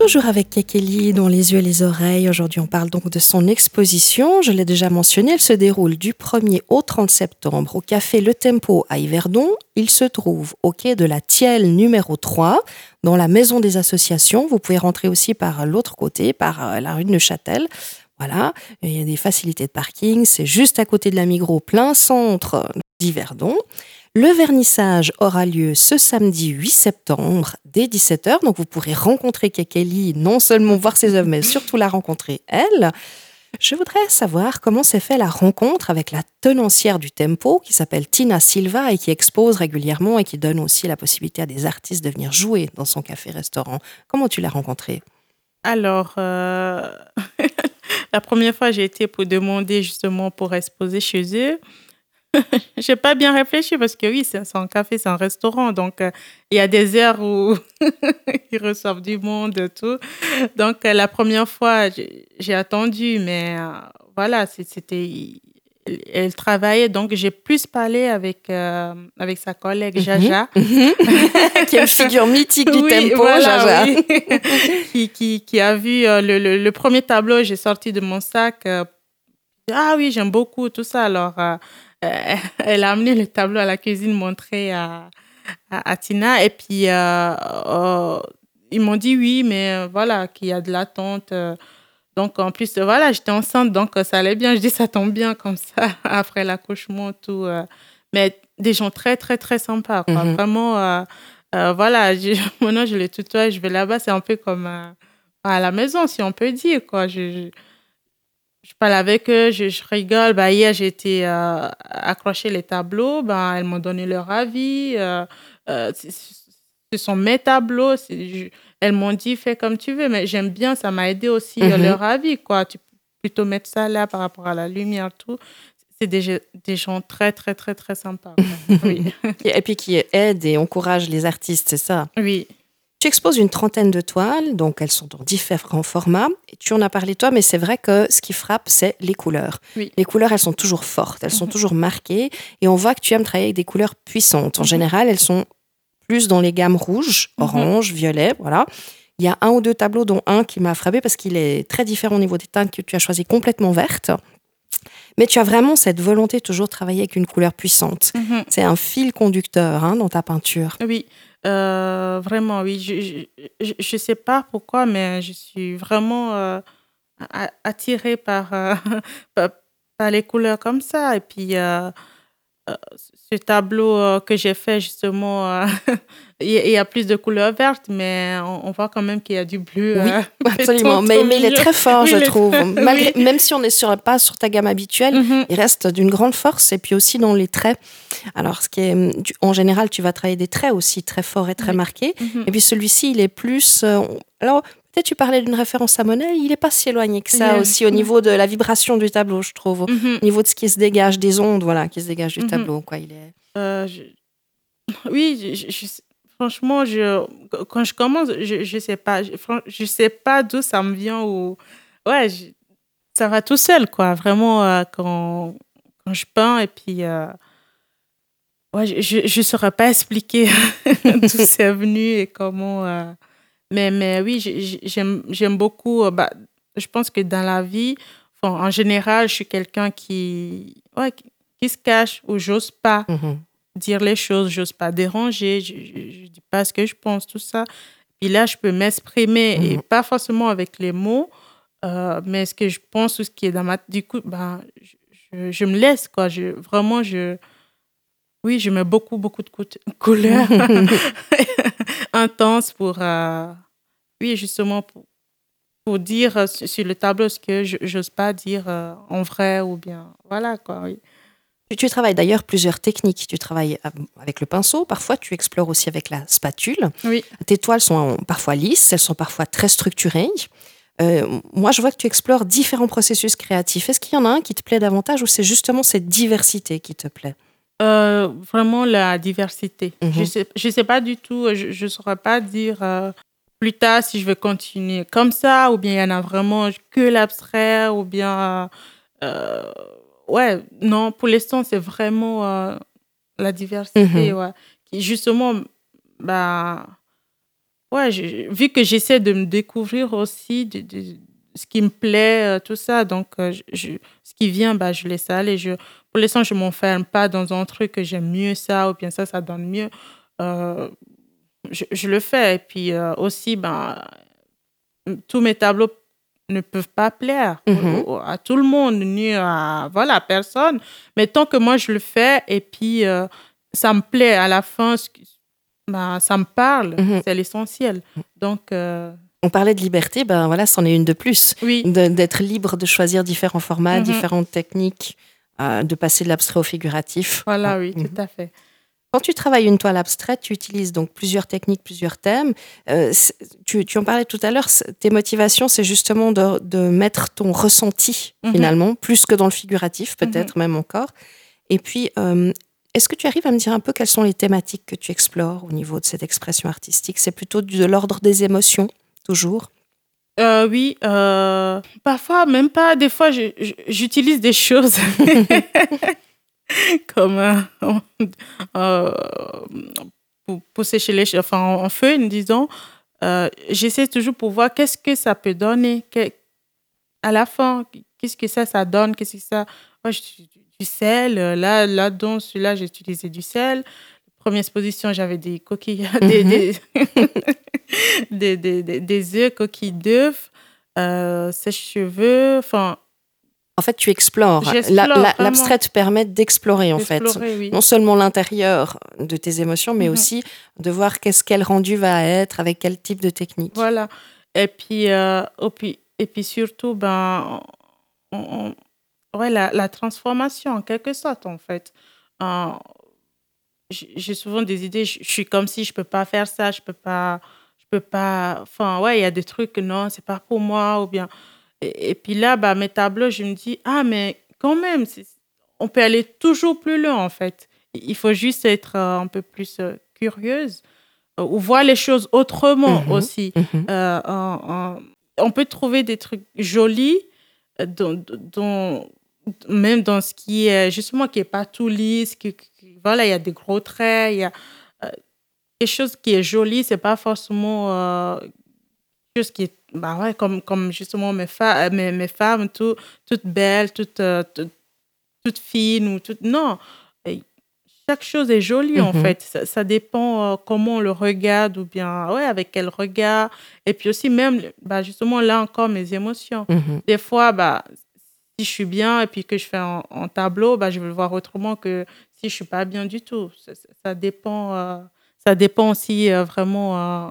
Toujours avec Kekeli dans les yeux et les oreilles. Aujourd'hui, on parle donc de son exposition. Je l'ai déjà mentionné, elle se déroule du 1er au 30 septembre au café Le Tempo à Yverdon. Il se trouve au quai de la Tielle numéro 3, dans la maison des associations. Vous pouvez rentrer aussi par l'autre côté, par euh, la rue de Neuchâtel. Voilà, il y a des facilités de parking. C'est juste à côté de la Migros, plein centre d'Yverdon. Le vernissage aura lieu ce samedi 8 septembre dès 17h. Donc vous pourrez rencontrer Kekeli, non seulement voir ses œuvres, mais surtout la rencontrer elle. Je voudrais savoir comment s'est fait la rencontre avec la tenancière du Tempo qui s'appelle Tina Silva et qui expose régulièrement et qui donne aussi la possibilité à des artistes de venir jouer dans son café-restaurant. Comment tu l'as rencontrée? Alors, euh, <laughs> la première fois, j'ai été pour demander justement pour exposer chez eux. <laughs> J'ai pas bien réfléchi parce que oui, c'est un café, c'est un restaurant. Donc, euh, il y a des heures où <laughs> ils reçoivent du monde et tout. Donc, euh, la première fois, j'ai attendu, mais voilà, c'était. Elle travaillait, donc j'ai plus parlé avec, avec sa collègue mhm. Jaja. Qui est une figure mythique du tempo, Jaja. <laughs> qui, qui, qui, a vu le, le, le, premier tableau, j'ai sorti de mon sac. ah oui, j'aime beaucoup tout ça. Alors, euh, <laughs> elle a amené le tableau à la cuisine montré à, à, Tina. Et puis, euh, euh, ils m'ont dit oui, mais voilà, qu'il y a de l'attente. Donc, en plus, voilà, j'étais enceinte, donc ça allait bien. Je dis, ça tombe bien comme ça, <laughs> après l'accouchement, tout. Mais des gens très, très, très sympas. Mhm. Vraiment, voilà, je, <laughs> maintenant, je les tutoie, je vais là-bas, c'est un peu comme à la maison, si on peut dire, quoi. je, je parle avec eux, je, rigole. Bah, hier, j'ai été euh, accrocher les tableaux. Bah, elles m'ont donné leur avis. Euh, euh, ce sont mes tableaux. Elles m'ont dit, fais comme tu veux. Mais j'aime bien, ça m'a aidé aussi mhm. leur avis. Quoi. Tu peux plutôt mettre ça là par rapport à la lumière, tout. C'est des, des gens très, très, très, très sympas. <laughs> oui. Et puis qui aident et encouragent les artistes, c'est ça? Oui. Tu exposes une trentaine de toiles, donc elles sont dans différents formats. Et tu en as parlé toi, mais c'est vrai que ce qui frappe, c'est les couleurs. Les couleurs, elles sont toujours fortes, elles sont mhm. toujours marquées. Et on voit que tu aimes travailler avec des couleurs puissantes. En mhm. général, elles sont plus dans les gammes rouges, mhm. orange, violet, voilà. Il y a un ou deux tableaux, dont un qui m'a frappé parce qu'il est très différent au niveau des teintes que tu as choisi complètement verte. Mais tu as vraiment cette volonté de toujours travailler avec une couleur puissante. Mhm. C'est un fil conducteur hein, dans ta peinture. Oui, euh, vraiment, oui. Je ne sais pas pourquoi, mais je suis vraiment euh, attirée par, euh, <laughs> par, par, les couleurs comme ça. Et puis, ce tableau euh, que j'ai fait, justement, euh, <laughs> il y a plus de couleurs vertes, mais on, voit quand même qu'il y a du bleu. Oui, <laughs> absolument. <laughs> Mais, mais il est très fort, je trouve. Même si on n'est sur, pas sur ta gamme habituelle, mm-hmm. il reste d'une grande force et puis aussi dans les traits. Alors, ce qui est, en général, tu vas travailler des traits aussi très forts et très marqués. Mm-hmm. Et puis celui-ci, il est plus. alors, Peut-être tu parlais d'une référence à Monet, il n'est pas si éloigné que ça aussi au niveau de la vibration du tableau, je trouve, mhm. au niveau de ce qui se dégage, des ondes voilà, qui se dégagent du mhm. tableau. Quoi, il est... Euh, <laughs> oui, je, franchement, quand je commence, je ne sais pas, je, sais pas d'où ça me vient ou ouais, ça va tout seul quoi. Vraiment euh, quand, quand je peins et puis euh, ouais, je ne saurais pas <laughs> expliquer <laughs> d'où c'est venu et comment. Mais, mais oui, j'aime beaucoup. Euh, bah, je pense que dans la vie, en général, je suis quelqu'un qui, ouais, qui se cache ou j'ose pas mhm. dire les choses, j'ose pas déranger, je, ne dis pas ce que je pense, tout ça. Puis là, je peux m'exprimer et mhm. pas forcément avec les mots, euh, mais ce que je pense ou ce qui est dans ma. Du coup, je, je me laisse, quoi. Je, vraiment, je. Oui, je mets beaucoup, beaucoup de couleurs <laughs> intenses pour, euh, oui, justement, pour, pour dire euh, sur le tableau ce que je n'ose pas dire euh, en vrai ou bien, voilà quoi, oui. Tu, travailles d'ailleurs plusieurs techniques. Tu travailles avec le pinceau, parfois tu explores aussi avec la spatule. Oui. Tes toiles sont parfois lisses, elles sont parfois très structurées. moi, je vois que tu explores différents processus créatifs. Est-ce qu'il y en a un qui te plaît davantage ou c'est justement cette diversité qui te plaît? Euh, vraiment la diversité. Mhm. Je sais, je sais pas du tout, je ne saurais pas dire euh, plus tard si je vais continuer comme ça, ou bien il y en a vraiment que l'abstrait, ou bien. Euh, ouais, non, pour l'instant, c'est vraiment la diversité, mhm. ouais. Qui, justement, bah. Ouais, vu que j'essaie de me découvrir aussi de, ce qui me plaît, tout ça, donc je, ce qui vient, bah, je laisse aller. Je, pour l'instant, je ne m'enferme pas dans un truc que j'aime mieux ça ou bien ça, ça donne mieux. Euh, je, le fais. Et puis euh, aussi, ben, tous mes tableaux ne peuvent pas plaire mhm. à tout le monde, ni à voilà, personne. Mais tant que moi, je le fais et puis euh, ça me plaît à la fin, ben, ça me parle, mhm. c'est l'essentiel. Donc. On parlait de liberté, ben voilà, c'en est une de plus. Oui. D'être libre de choisir différents formats, mhm. différentes techniques de passer de l'abstrait au figuratif. Voilà, oui, tout mhm. à fait. Quand tu travailles une toile abstraite, tu utilises donc plusieurs techniques, plusieurs thèmes. Euh, tu, en parlais tout à l'heure, tes motivations, c'est justement de, mettre ton ressenti mhm. finalement, plus que dans le figuratif, peut-être même encore. Et puis, euh, est-ce que tu arrives à me dire un peu quelles sont les thématiques que tu explores au niveau de cette expression artistique? C'est plutôt de l'ordre des émotions, euh, oui, euh, parfois, même pas, des fois, j'utilise des choses <laughs> comme euh, <laughs> pour, sécher les enfin, en, feu, disons. J'essaie toujours pour voir qu'est-ce que ça peut donner à la fin, qu'est-ce que ça, ça donne, qu'est-ce que ça. du sel, là, là, dans celui-là, j'ai utilisé du sel première exposition, j'avais des coquilles, des, mhm. <laughs> des, des, des, des, œufs, coquilles d'œufs, euh, sèche-cheveux, enfin... En fait, tu explores. L'abstrait te permet d'explorer, en fait. Non seulement l'intérieur de tes émotions, mais mhm. aussi de voir qu'est-ce quel rendu va être, avec quel type de technique. Voilà. Et puis, euh, et puis, et puis surtout, ben, ouais, la, la, transformation, en quelque sorte, en fait j'ai souvent des idées, je, suis comme si je peux pas faire ça, je peux pas, je peux pas, enfin, ouais, il y a des trucs, non, c'est pas pour moi, ou bien. Et, puis là, bah, mes tableaux, je me dis, ah, mais quand même, on peut aller toujours plus loin, en fait. Il faut juste être euh, un peu plus euh, curieuse euh, ou voir les choses autrement mhm, aussi. Mhm. on peut trouver des trucs jolis dont, dont même dans ce qui est justement qui est pas tout lisse, qui, voilà, il y a des gros traits, il y a euh, quelque chose qui est joli, c'est pas forcément euh, chose qui est, bah ouais, comme, comme justement mes, mes, mes, femmes, tout, toutes belles, toutes, toutes, fines ou toutes. Non, chaque chose est jolie en mhm. fait. Ça, dépend comment on le regarde ou bien ouais, avec quel regard. Et puis aussi, même, bah, justement, là encore, mes émotions. Mhm. Des fois, bah, si je suis bien et puis que je fais un, tableau, bah, je vais le voir autrement que si je suis pas bien du tout. Ça, dépend, euh, ça dépend aussi euh, vraiment euh,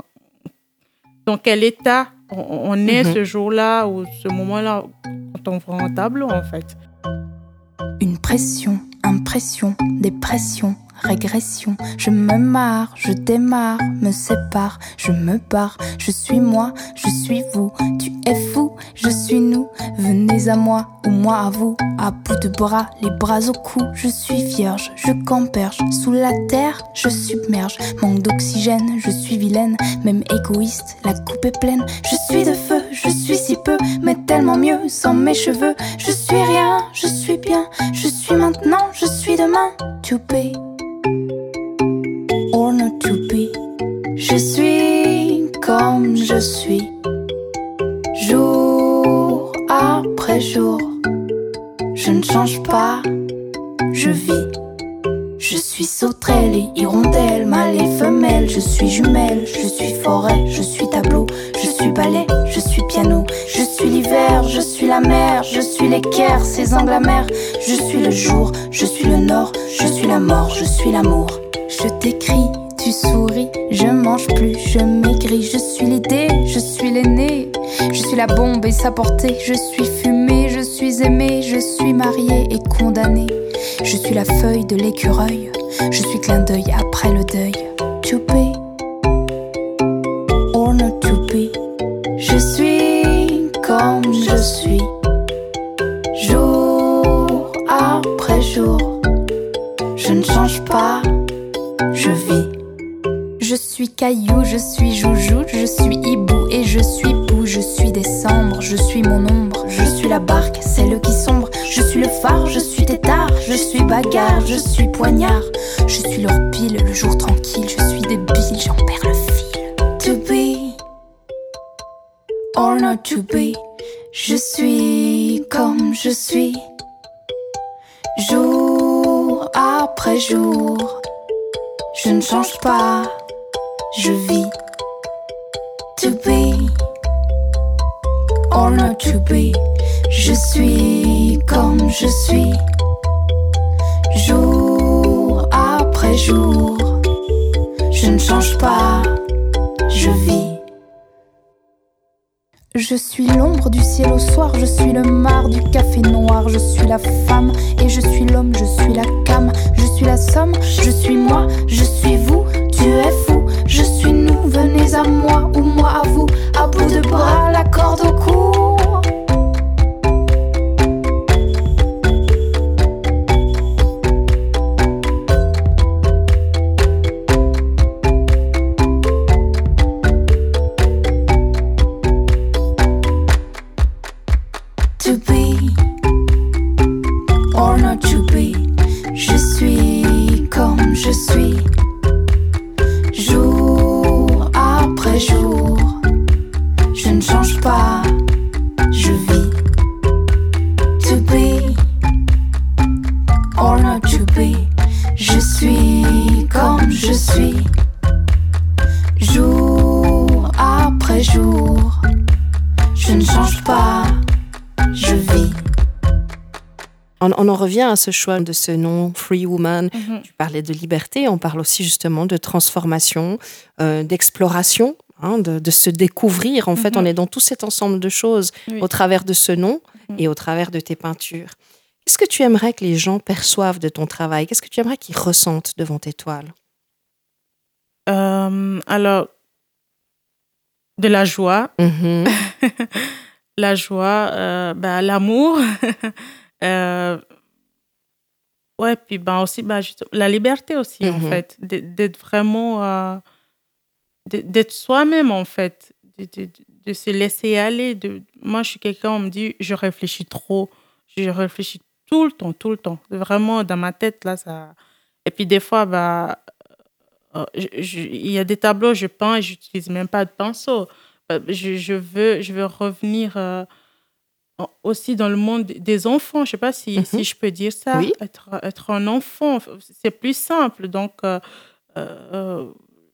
dans quel état on, est mhm. ce jour-là ou ce moment-là quand on voit un tableau en fait. Une pression, impression, dépression régression. Je me marre, je démarre, me sépare, je me barre. Je suis moi, je suis vous. Tu es fou, je suis nous. Venez à moi ou moi à vous. À bout de bras, les bras au cou. Je suis vierge, je camperge. Sous la terre, je submerge. Manque d'oxygène, je suis vilaine. Même égoïste, la coupe est pleine. Je suis de feu, je suis si peu, mais tellement mieux sans mes cheveux. Je suis rien, je suis bien. Je suis maintenant, je suis demain. To be Je suis comme je suis, jour après jour. Je ne change pas, je vis. Je suis sauterelle et hirondelle, mâle et femelle. Je suis jumelle, je suis forêt, je suis tableau, je suis ballet, je suis piano. Je suis l'hiver, je suis la mer, je suis l'équerre, ces angles amers. Je suis le jour, je suis le nord, je suis la mort, je suis l'amour. Je t'écris, tu souris, je mange plus, je maigris, je suis l'idée, je suis l'aîné, je suis la bombe et sa portée, je suis fumée, je suis aimée, je suis mariée et condamnée, je suis la feuille de l'écureuil, je suis clin d'œil après le deuil. To poignard, la revient à ce choix de ce nom Free Woman. Mhm. Tu parlais de liberté, on parle aussi justement de transformation, euh, d'exploration. Hein, de, se découvrir. En fait, on mhm. est dans tout cet ensemble de choses au travers de ce nom mhm. et au travers de tes peintures. Qu'est-ce que tu aimerais que les gens perçoivent de ton travail? Qu'est-ce que tu aimerais qu'ils ressentent devant tes toiles? Euh, Alors, de la joie. <laughs> la joie, euh, bah, l'amour, <laughs> Euh, ouais, puis ben aussi, ben, la liberté aussi, en mhm. fait, d'être vraiment, euh, d'être soi-même, en fait, de, de, se laisser aller. De... Moi, je suis quelqu'un, on me dit, je réfléchis trop, je réfléchis tout le temps, tout le temps. Vraiment, dans ma tête, là, ça... Et puis des fois, bah, il y a des tableaux, je peins et je n'utilise même pas de pinceau je, je, veux, je veux revenir aussi dans le monde des enfants. Je ne sais pas si, si, mhm. je peux dire ça. Être, être un enfant, c'est plus simple. Donc,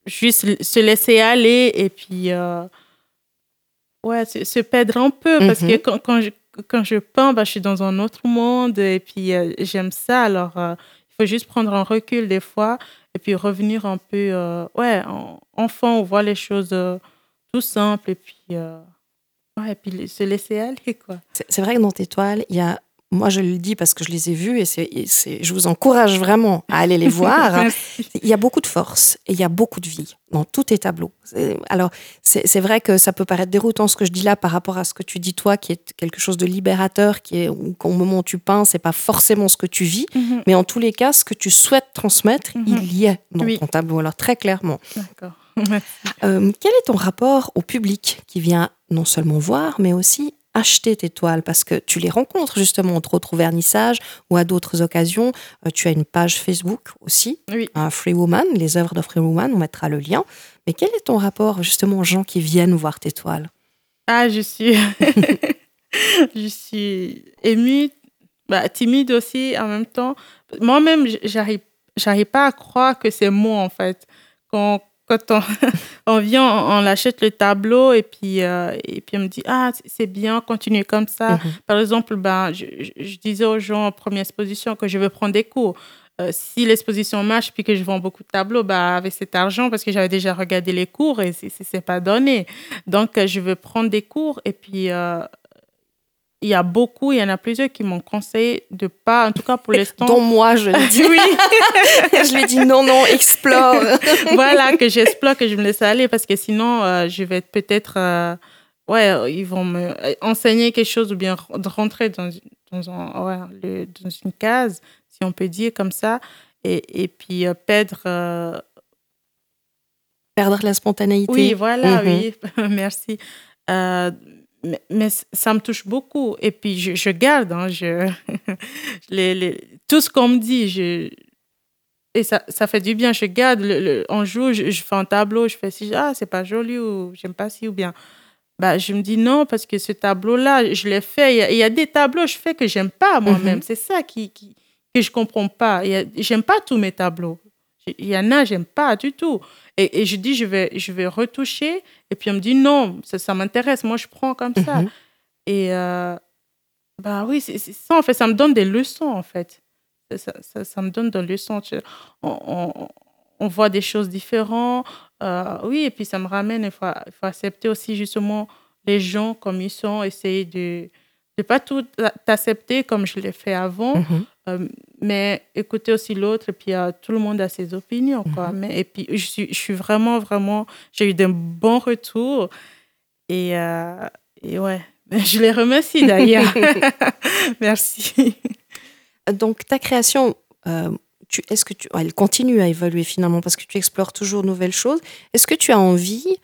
juste se laisser aller et puis ouais, se, perdre un peu. Parce que mhm. quand, quand, je, quand je peins, bah, je suis dans un autre monde et puis j'aime ça. Alors, il faut juste prendre un recul des fois et puis revenir un peu, euh, ouais, enfant, on voit les choses euh, tout simples et puis, euh, ouais, et puis se laisser aller, quoi. C'est vrai que dans tes toiles, il y a moi je le dis parce que je les ai vus et, c'est, je vous encourage vraiment à aller les <laughs> voir. il y a beaucoup de force et il y a beaucoup de vie dans tous tes tableaux. Alors c'est, vrai que ça peut paraître déroutant ce que je dis là par rapport à ce que tu dis toi, qui est quelque chose de libérateur, qui est au moment où tu peins, c'est pas forcément ce que tu vis, mhm. mais en tous les cas, ce que tu souhaites transmettre, mhm. il y est dans ton tableau. Alors très clairement. D'accord. <laughs> Euh, quel est ton rapport au public qui vient non seulement voir, mais aussi acheter tes toiles parce que tu les rencontres justement entre autres au vernissage ou à d'autres occasions. Euh, tu as une page Facebook aussi, oui. Free Woman, les œuvres de Free Woman, on mettra le lien. Mais quel est ton rapport justement aux gens qui viennent voir tes toiles? Ah, je suis, <laughs> je suis émue, bah, timide aussi en même temps. Moi-même, j'arrive, j'arrive pas à croire que c'est moi en fait. Quand, quand on, <laughs> on vient, on, achète le tableau et puis, euh, et puis on me dit Ah, c'est bien, continuez comme ça. Mhm. Par exemple, ben, je, je, disais aux gens en première exposition que je veux prendre des cours. Euh, si l'exposition marche puis que je vends beaucoup de tableaux, bah, avec cet argent, parce que j'avais déjà regardé les cours et c'est pas donné. Donc, euh, je veux prendre des cours et puis il y a beaucoup, il y en a plusieurs qui m'ont conseillé de pas, en tout cas pour l'instant. Dont moi, je le dis. oui. <laughs> je lui dis non, non, explore. <laughs> voilà, que j'explore, que je me laisse aller parce que sinon, euh, je vais peut-être. Euh, ouais, ils vont me enseigner quelque chose ou bien rentrer dans, dans, un, ouais, dans une case, si on peut dire comme ça, et, et puis euh, perdre. Perdre la spontanéité. Oui, voilà, mhm. oui, <laughs> merci mais, ça me touche beaucoup. Et puis, je, garde hein, je, <laughs> les, tout ce qu'on me dit. Je, et ça, ça fait du bien. Je garde, le, on joue, je, fais un tableau, je fais si, ah, c'est pas joli ou j'aime pas si ou bien. Bah, je me dis non, parce que ce tableau-là, je l'ai fait. Il y, a, des tableaux que je fais que j'aime pas moi-même. Mhm. C'est ça qui, qui, que je comprends pas. J'aime pas tous mes tableaux. Il y en a, j'aime pas du tout. Et, et, je dis, je vais, je vais retoucher. Et puis on me dit, non, ça, ça m'intéresse. Moi, je prends comme ça. Mhm. Et euh, bah oui, c'est ça, en fait. Ça me donne des leçons, en fait. Ça, ça, ça me donne des leçons. On, on, on, voit des choses différentes. Euh, oui, et puis ça me ramène. Il faut, il faut accepter aussi, justement, les gens comme ils sont, essayer de ne pas tout accepter comme je l'ai fait avant. Mhm. Euh, mais écouter aussi l'autre, et puis euh, tout le monde a ses opinions. Quoi. Mhm. mais, et puis, je suis, je suis vraiment, vraiment, j'ai eu de bons retours. Et, euh, et ouais, <laughs> je les remercie d'ailleurs. <laughs> <laughs> Merci. Donc, ta création, est-ce que tu, elle continue à évoluer finalement parce que tu explores toujours de nouvelles choses. Est-ce que tu as envie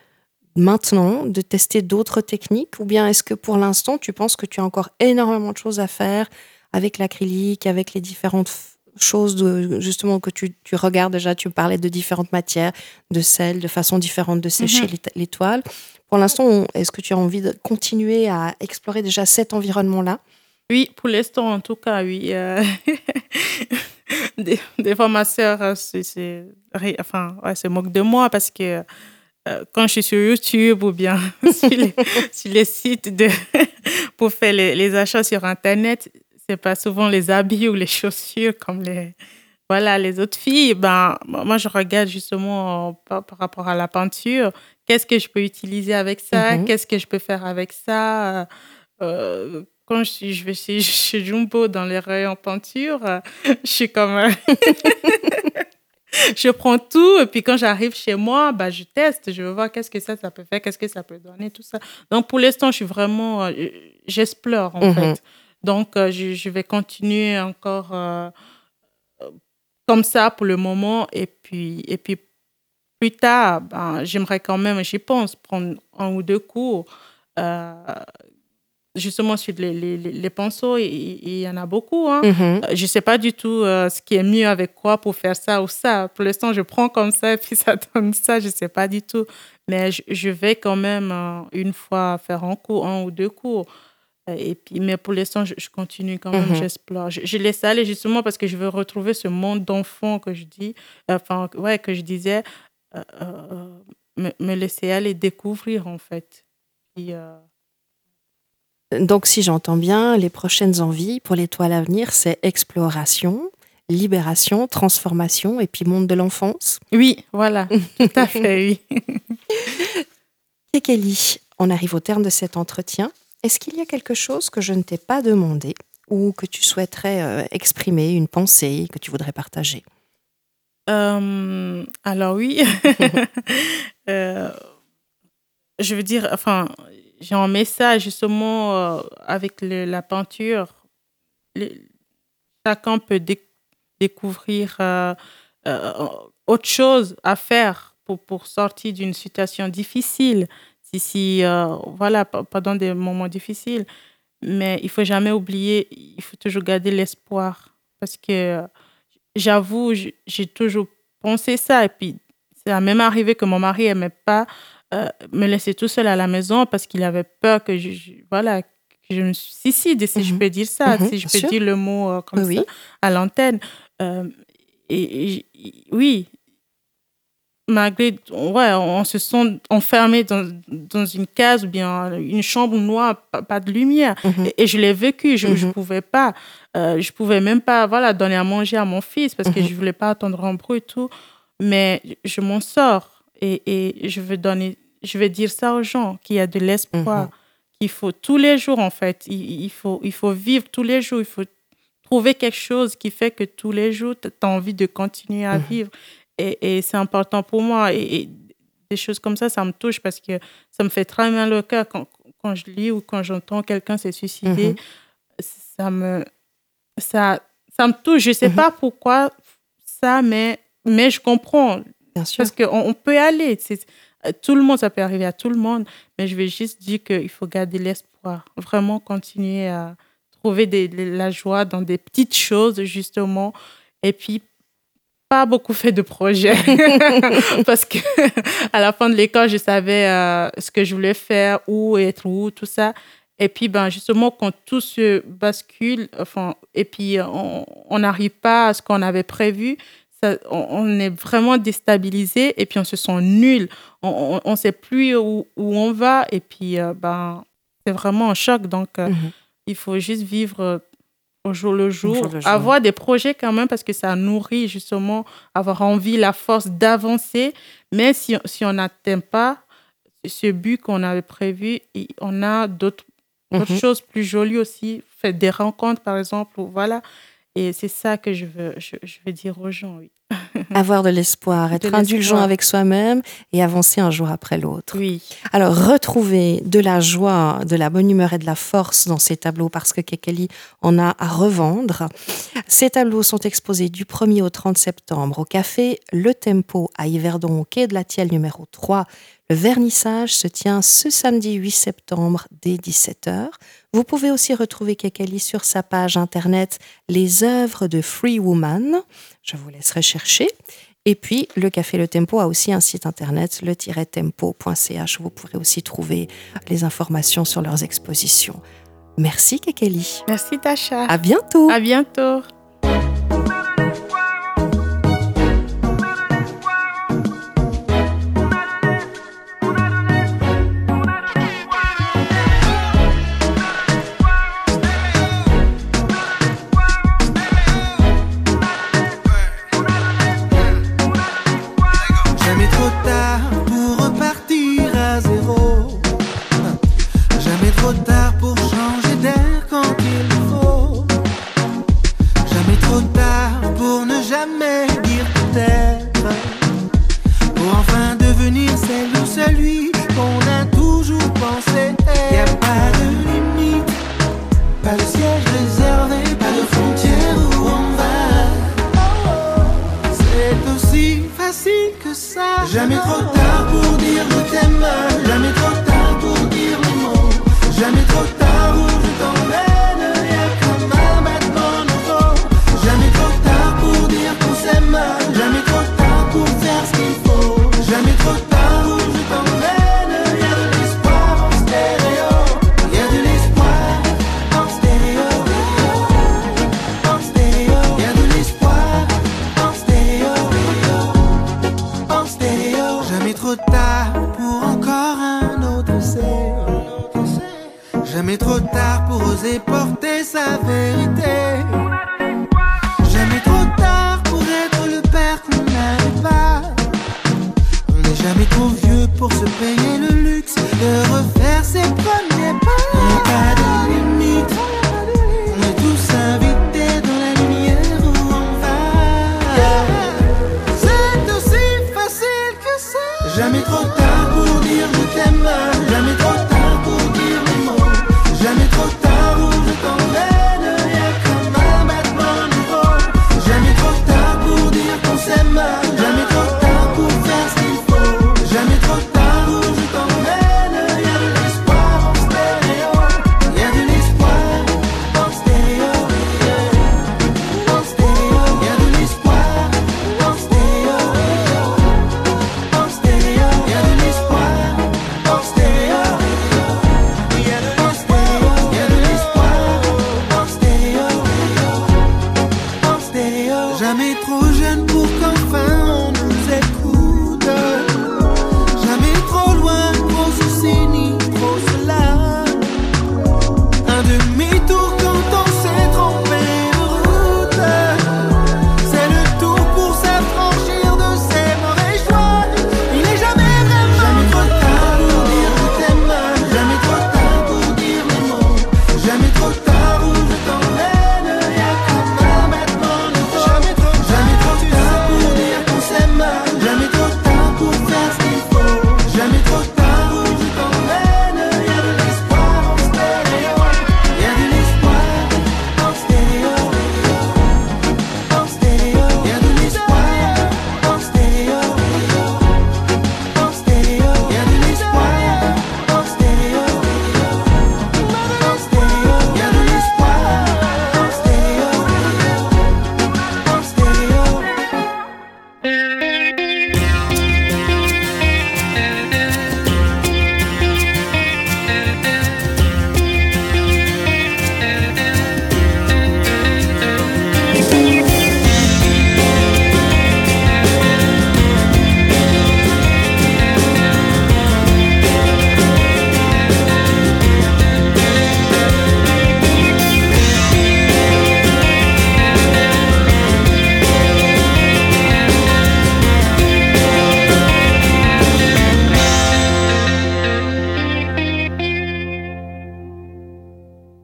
maintenant de tester d'autres techniques ou bien est-ce que pour l'instant tu penses que tu as encore énormément de choses à faire avec l'acrylique, avec les différentes choses de, justement que tu, tu, regardes déjà, tu parlais de différentes matières, de sel, de façon différente de sécher mhm. les, toiles. Pour l'instant, est-ce que tu as envie de continuer à explorer déjà cet environnement-là? Oui, pour l'instant en tout cas, oui. Euh, <laughs> des, des, fois, ma sœur se, enfin, ouais, se moque de moi parce que quand je suis sur YouTube ou bien <laughs> sur, les, sur les sites de, <laughs> pour faire les, les achats sur Internet, c'est pas souvent les habits ou les chaussures comme les, voilà, les autres filles. Ben, moi, je regarde justement par, rapport à la peinture. Qu'est-ce que je peux utiliser avec ça? Mhm. Qu'est-ce que je peux faire avec ça? Euh, Quand je, suis, je vais chez, <laughs> chez, Jumbo dans les rayons peinture, je suis comme. <laughs> je prends tout et puis quand j'arrive chez moi, bah, je teste, je veux voir qu'est-ce que ça, ça peut faire, qu'est-ce que ça peut donner, tout ça. Donc pour l'instant, je suis vraiment, euh, j'explore en mhm. fait. Donc, euh, je, vais continuer encore euh, comme ça pour le moment. Et puis, et puis plus tard, ben, j'aimerais quand même, j'y pense, prendre un ou deux cours. Euh, justement sur les, les, les pinceaux, il, y en a beaucoup. Hein. Mm-hmm. Je ne sais pas du tout ce qui est mieux avec quoi pour faire ça ou ça. Pour l'instant, je prends comme ça et <laughs> puis ça donne ça. Je ne sais pas du tout. Mais je, vais quand même une fois faire un cours, un ou deux cours. Et puis, mais pour l'instant, je, continue quand même, mhm. j'explore. Je, laisse aller justement parce que je veux retrouver ce monde d'enfant que je dis, enfin, ouais, que je disais, me, me, laisser aller découvrir en fait. Puis, donc, si j'entends bien, les prochaines envies pour l'étoile à venir, c'est exploration, libération, transformation et puis monde de l'enfance. Oui, voilà, tout à fait, oui. <laughs> Kelly, on arrive au terme de cet entretien. Est-ce qu'il y a quelque chose que je ne t'ai pas demandé ou que tu souhaiterais euh, exprimer, une pensée que tu voudrais partager? Euh, Alors oui. <laughs> Euh, je veux dire, enfin, j'ai un message justement euh, avec la peinture. chacun peut découvrir euh, euh, autre chose à faire pour, pour sortir d'une situation difficile. Si, si voilà, pendant des moments difficiles. Mais il faut jamais oublier, il faut toujours garder l'espoir. Parce que j'avoue, j'ai toujours pensé ça. Et puis, ça même arrivé que mon mari n'aimait pas euh, me laisser tout seul à la maison parce qu'il avait peur que je, voilà, que je me suicide, si je mhm. peux dire ça, mhm, si je peux dire le mot euh, comme ça à l'antenne. Euh, et, oui, malgré, ouais, on se sent enfermé dans, dans, une case ou bien une chambre noire, pas, de lumière. Mhm. et, je l'ai vécu, je ne pouvais pas. Je pouvais même pas voilà, donner à manger à mon fils parce que je voulais pas attendre un bruit et tout. Mais je m'en sors et, et, je veux donner je vais dire ça aux gens, qu'il y a de l'espoir, mhm. qu'il faut tous les jours, en fait, il, faut, il faut vivre tous les jours, il faut trouver quelque chose qui fait que tous les jours, tu as envie de continuer à mhm. vivre. Et, et c'est important pour moi. Et, des choses comme ça, ça me touche parce que ça me fait très mal au cœur quand, quand je lis ou quand j'entends quelqu'un s'est suicidé. Mhm. Ça, me, ça, ça me touche. Je ne sais pas pourquoi ça, mais, mais je comprends. Bien sûr. Parce qu'on on peut aller. Euh, tout le monde, ça peut arriver à tout le monde, mais je vais juste dire qu'il faut garder l'espoir, vraiment continuer à trouver de la joie dans des petites choses, justement, et puis pas beaucoup fait de projets <laughs> parce que à la fin de l'école, je savais euh, ce que je voulais faire, où être où, tout ça. Et puis, ben, justement, quand tout se bascule, enfin, et puis on n'arrive pas à ce qu'on avait prévu, on, est vraiment déstabilisé et puis on se sent nul. On ne sait plus où, on va et puis euh, ben, c'est vraiment un choc. Donc, euh, mhm. il faut juste vivre euh, au jour le jour, avoir des projets quand même parce que ça nourrit justement, avoir envie, la force d'avancer. Mais si, si on n'atteint pas ce but qu'on avait prévu, on a d'autres mhm. choses plus jolies aussi, faire des rencontres par exemple, voilà. Et c'est ça que je veux, je, veux dire aux gens, oui. <laughs> Avoir de l'espoir, être indulgent avec soi-même et avancer un jour après l'autre. Oui. Alors, retrouver de la joie, de la bonne humeur et de la force dans ces tableaux parce que Kekeli en a à revendre. Ces tableaux sont exposés du 1er au 30 septembre au café Le Tempo à Yverdon, au quai de la Tielle numéro 3. Le vernissage se tient ce samedi 8 septembre dès 17h. Vous pouvez aussi retrouver Kekeli sur sa page internet Les œuvres de Free Woman. Je vous laisserai chercher. Et puis, le Café Le Tempo a aussi un site internet, le-tempo.ch, où vous pourrez aussi trouver les informations sur leurs expositions. Merci Kekeli. Merci Tasha. À bientôt. À bientôt.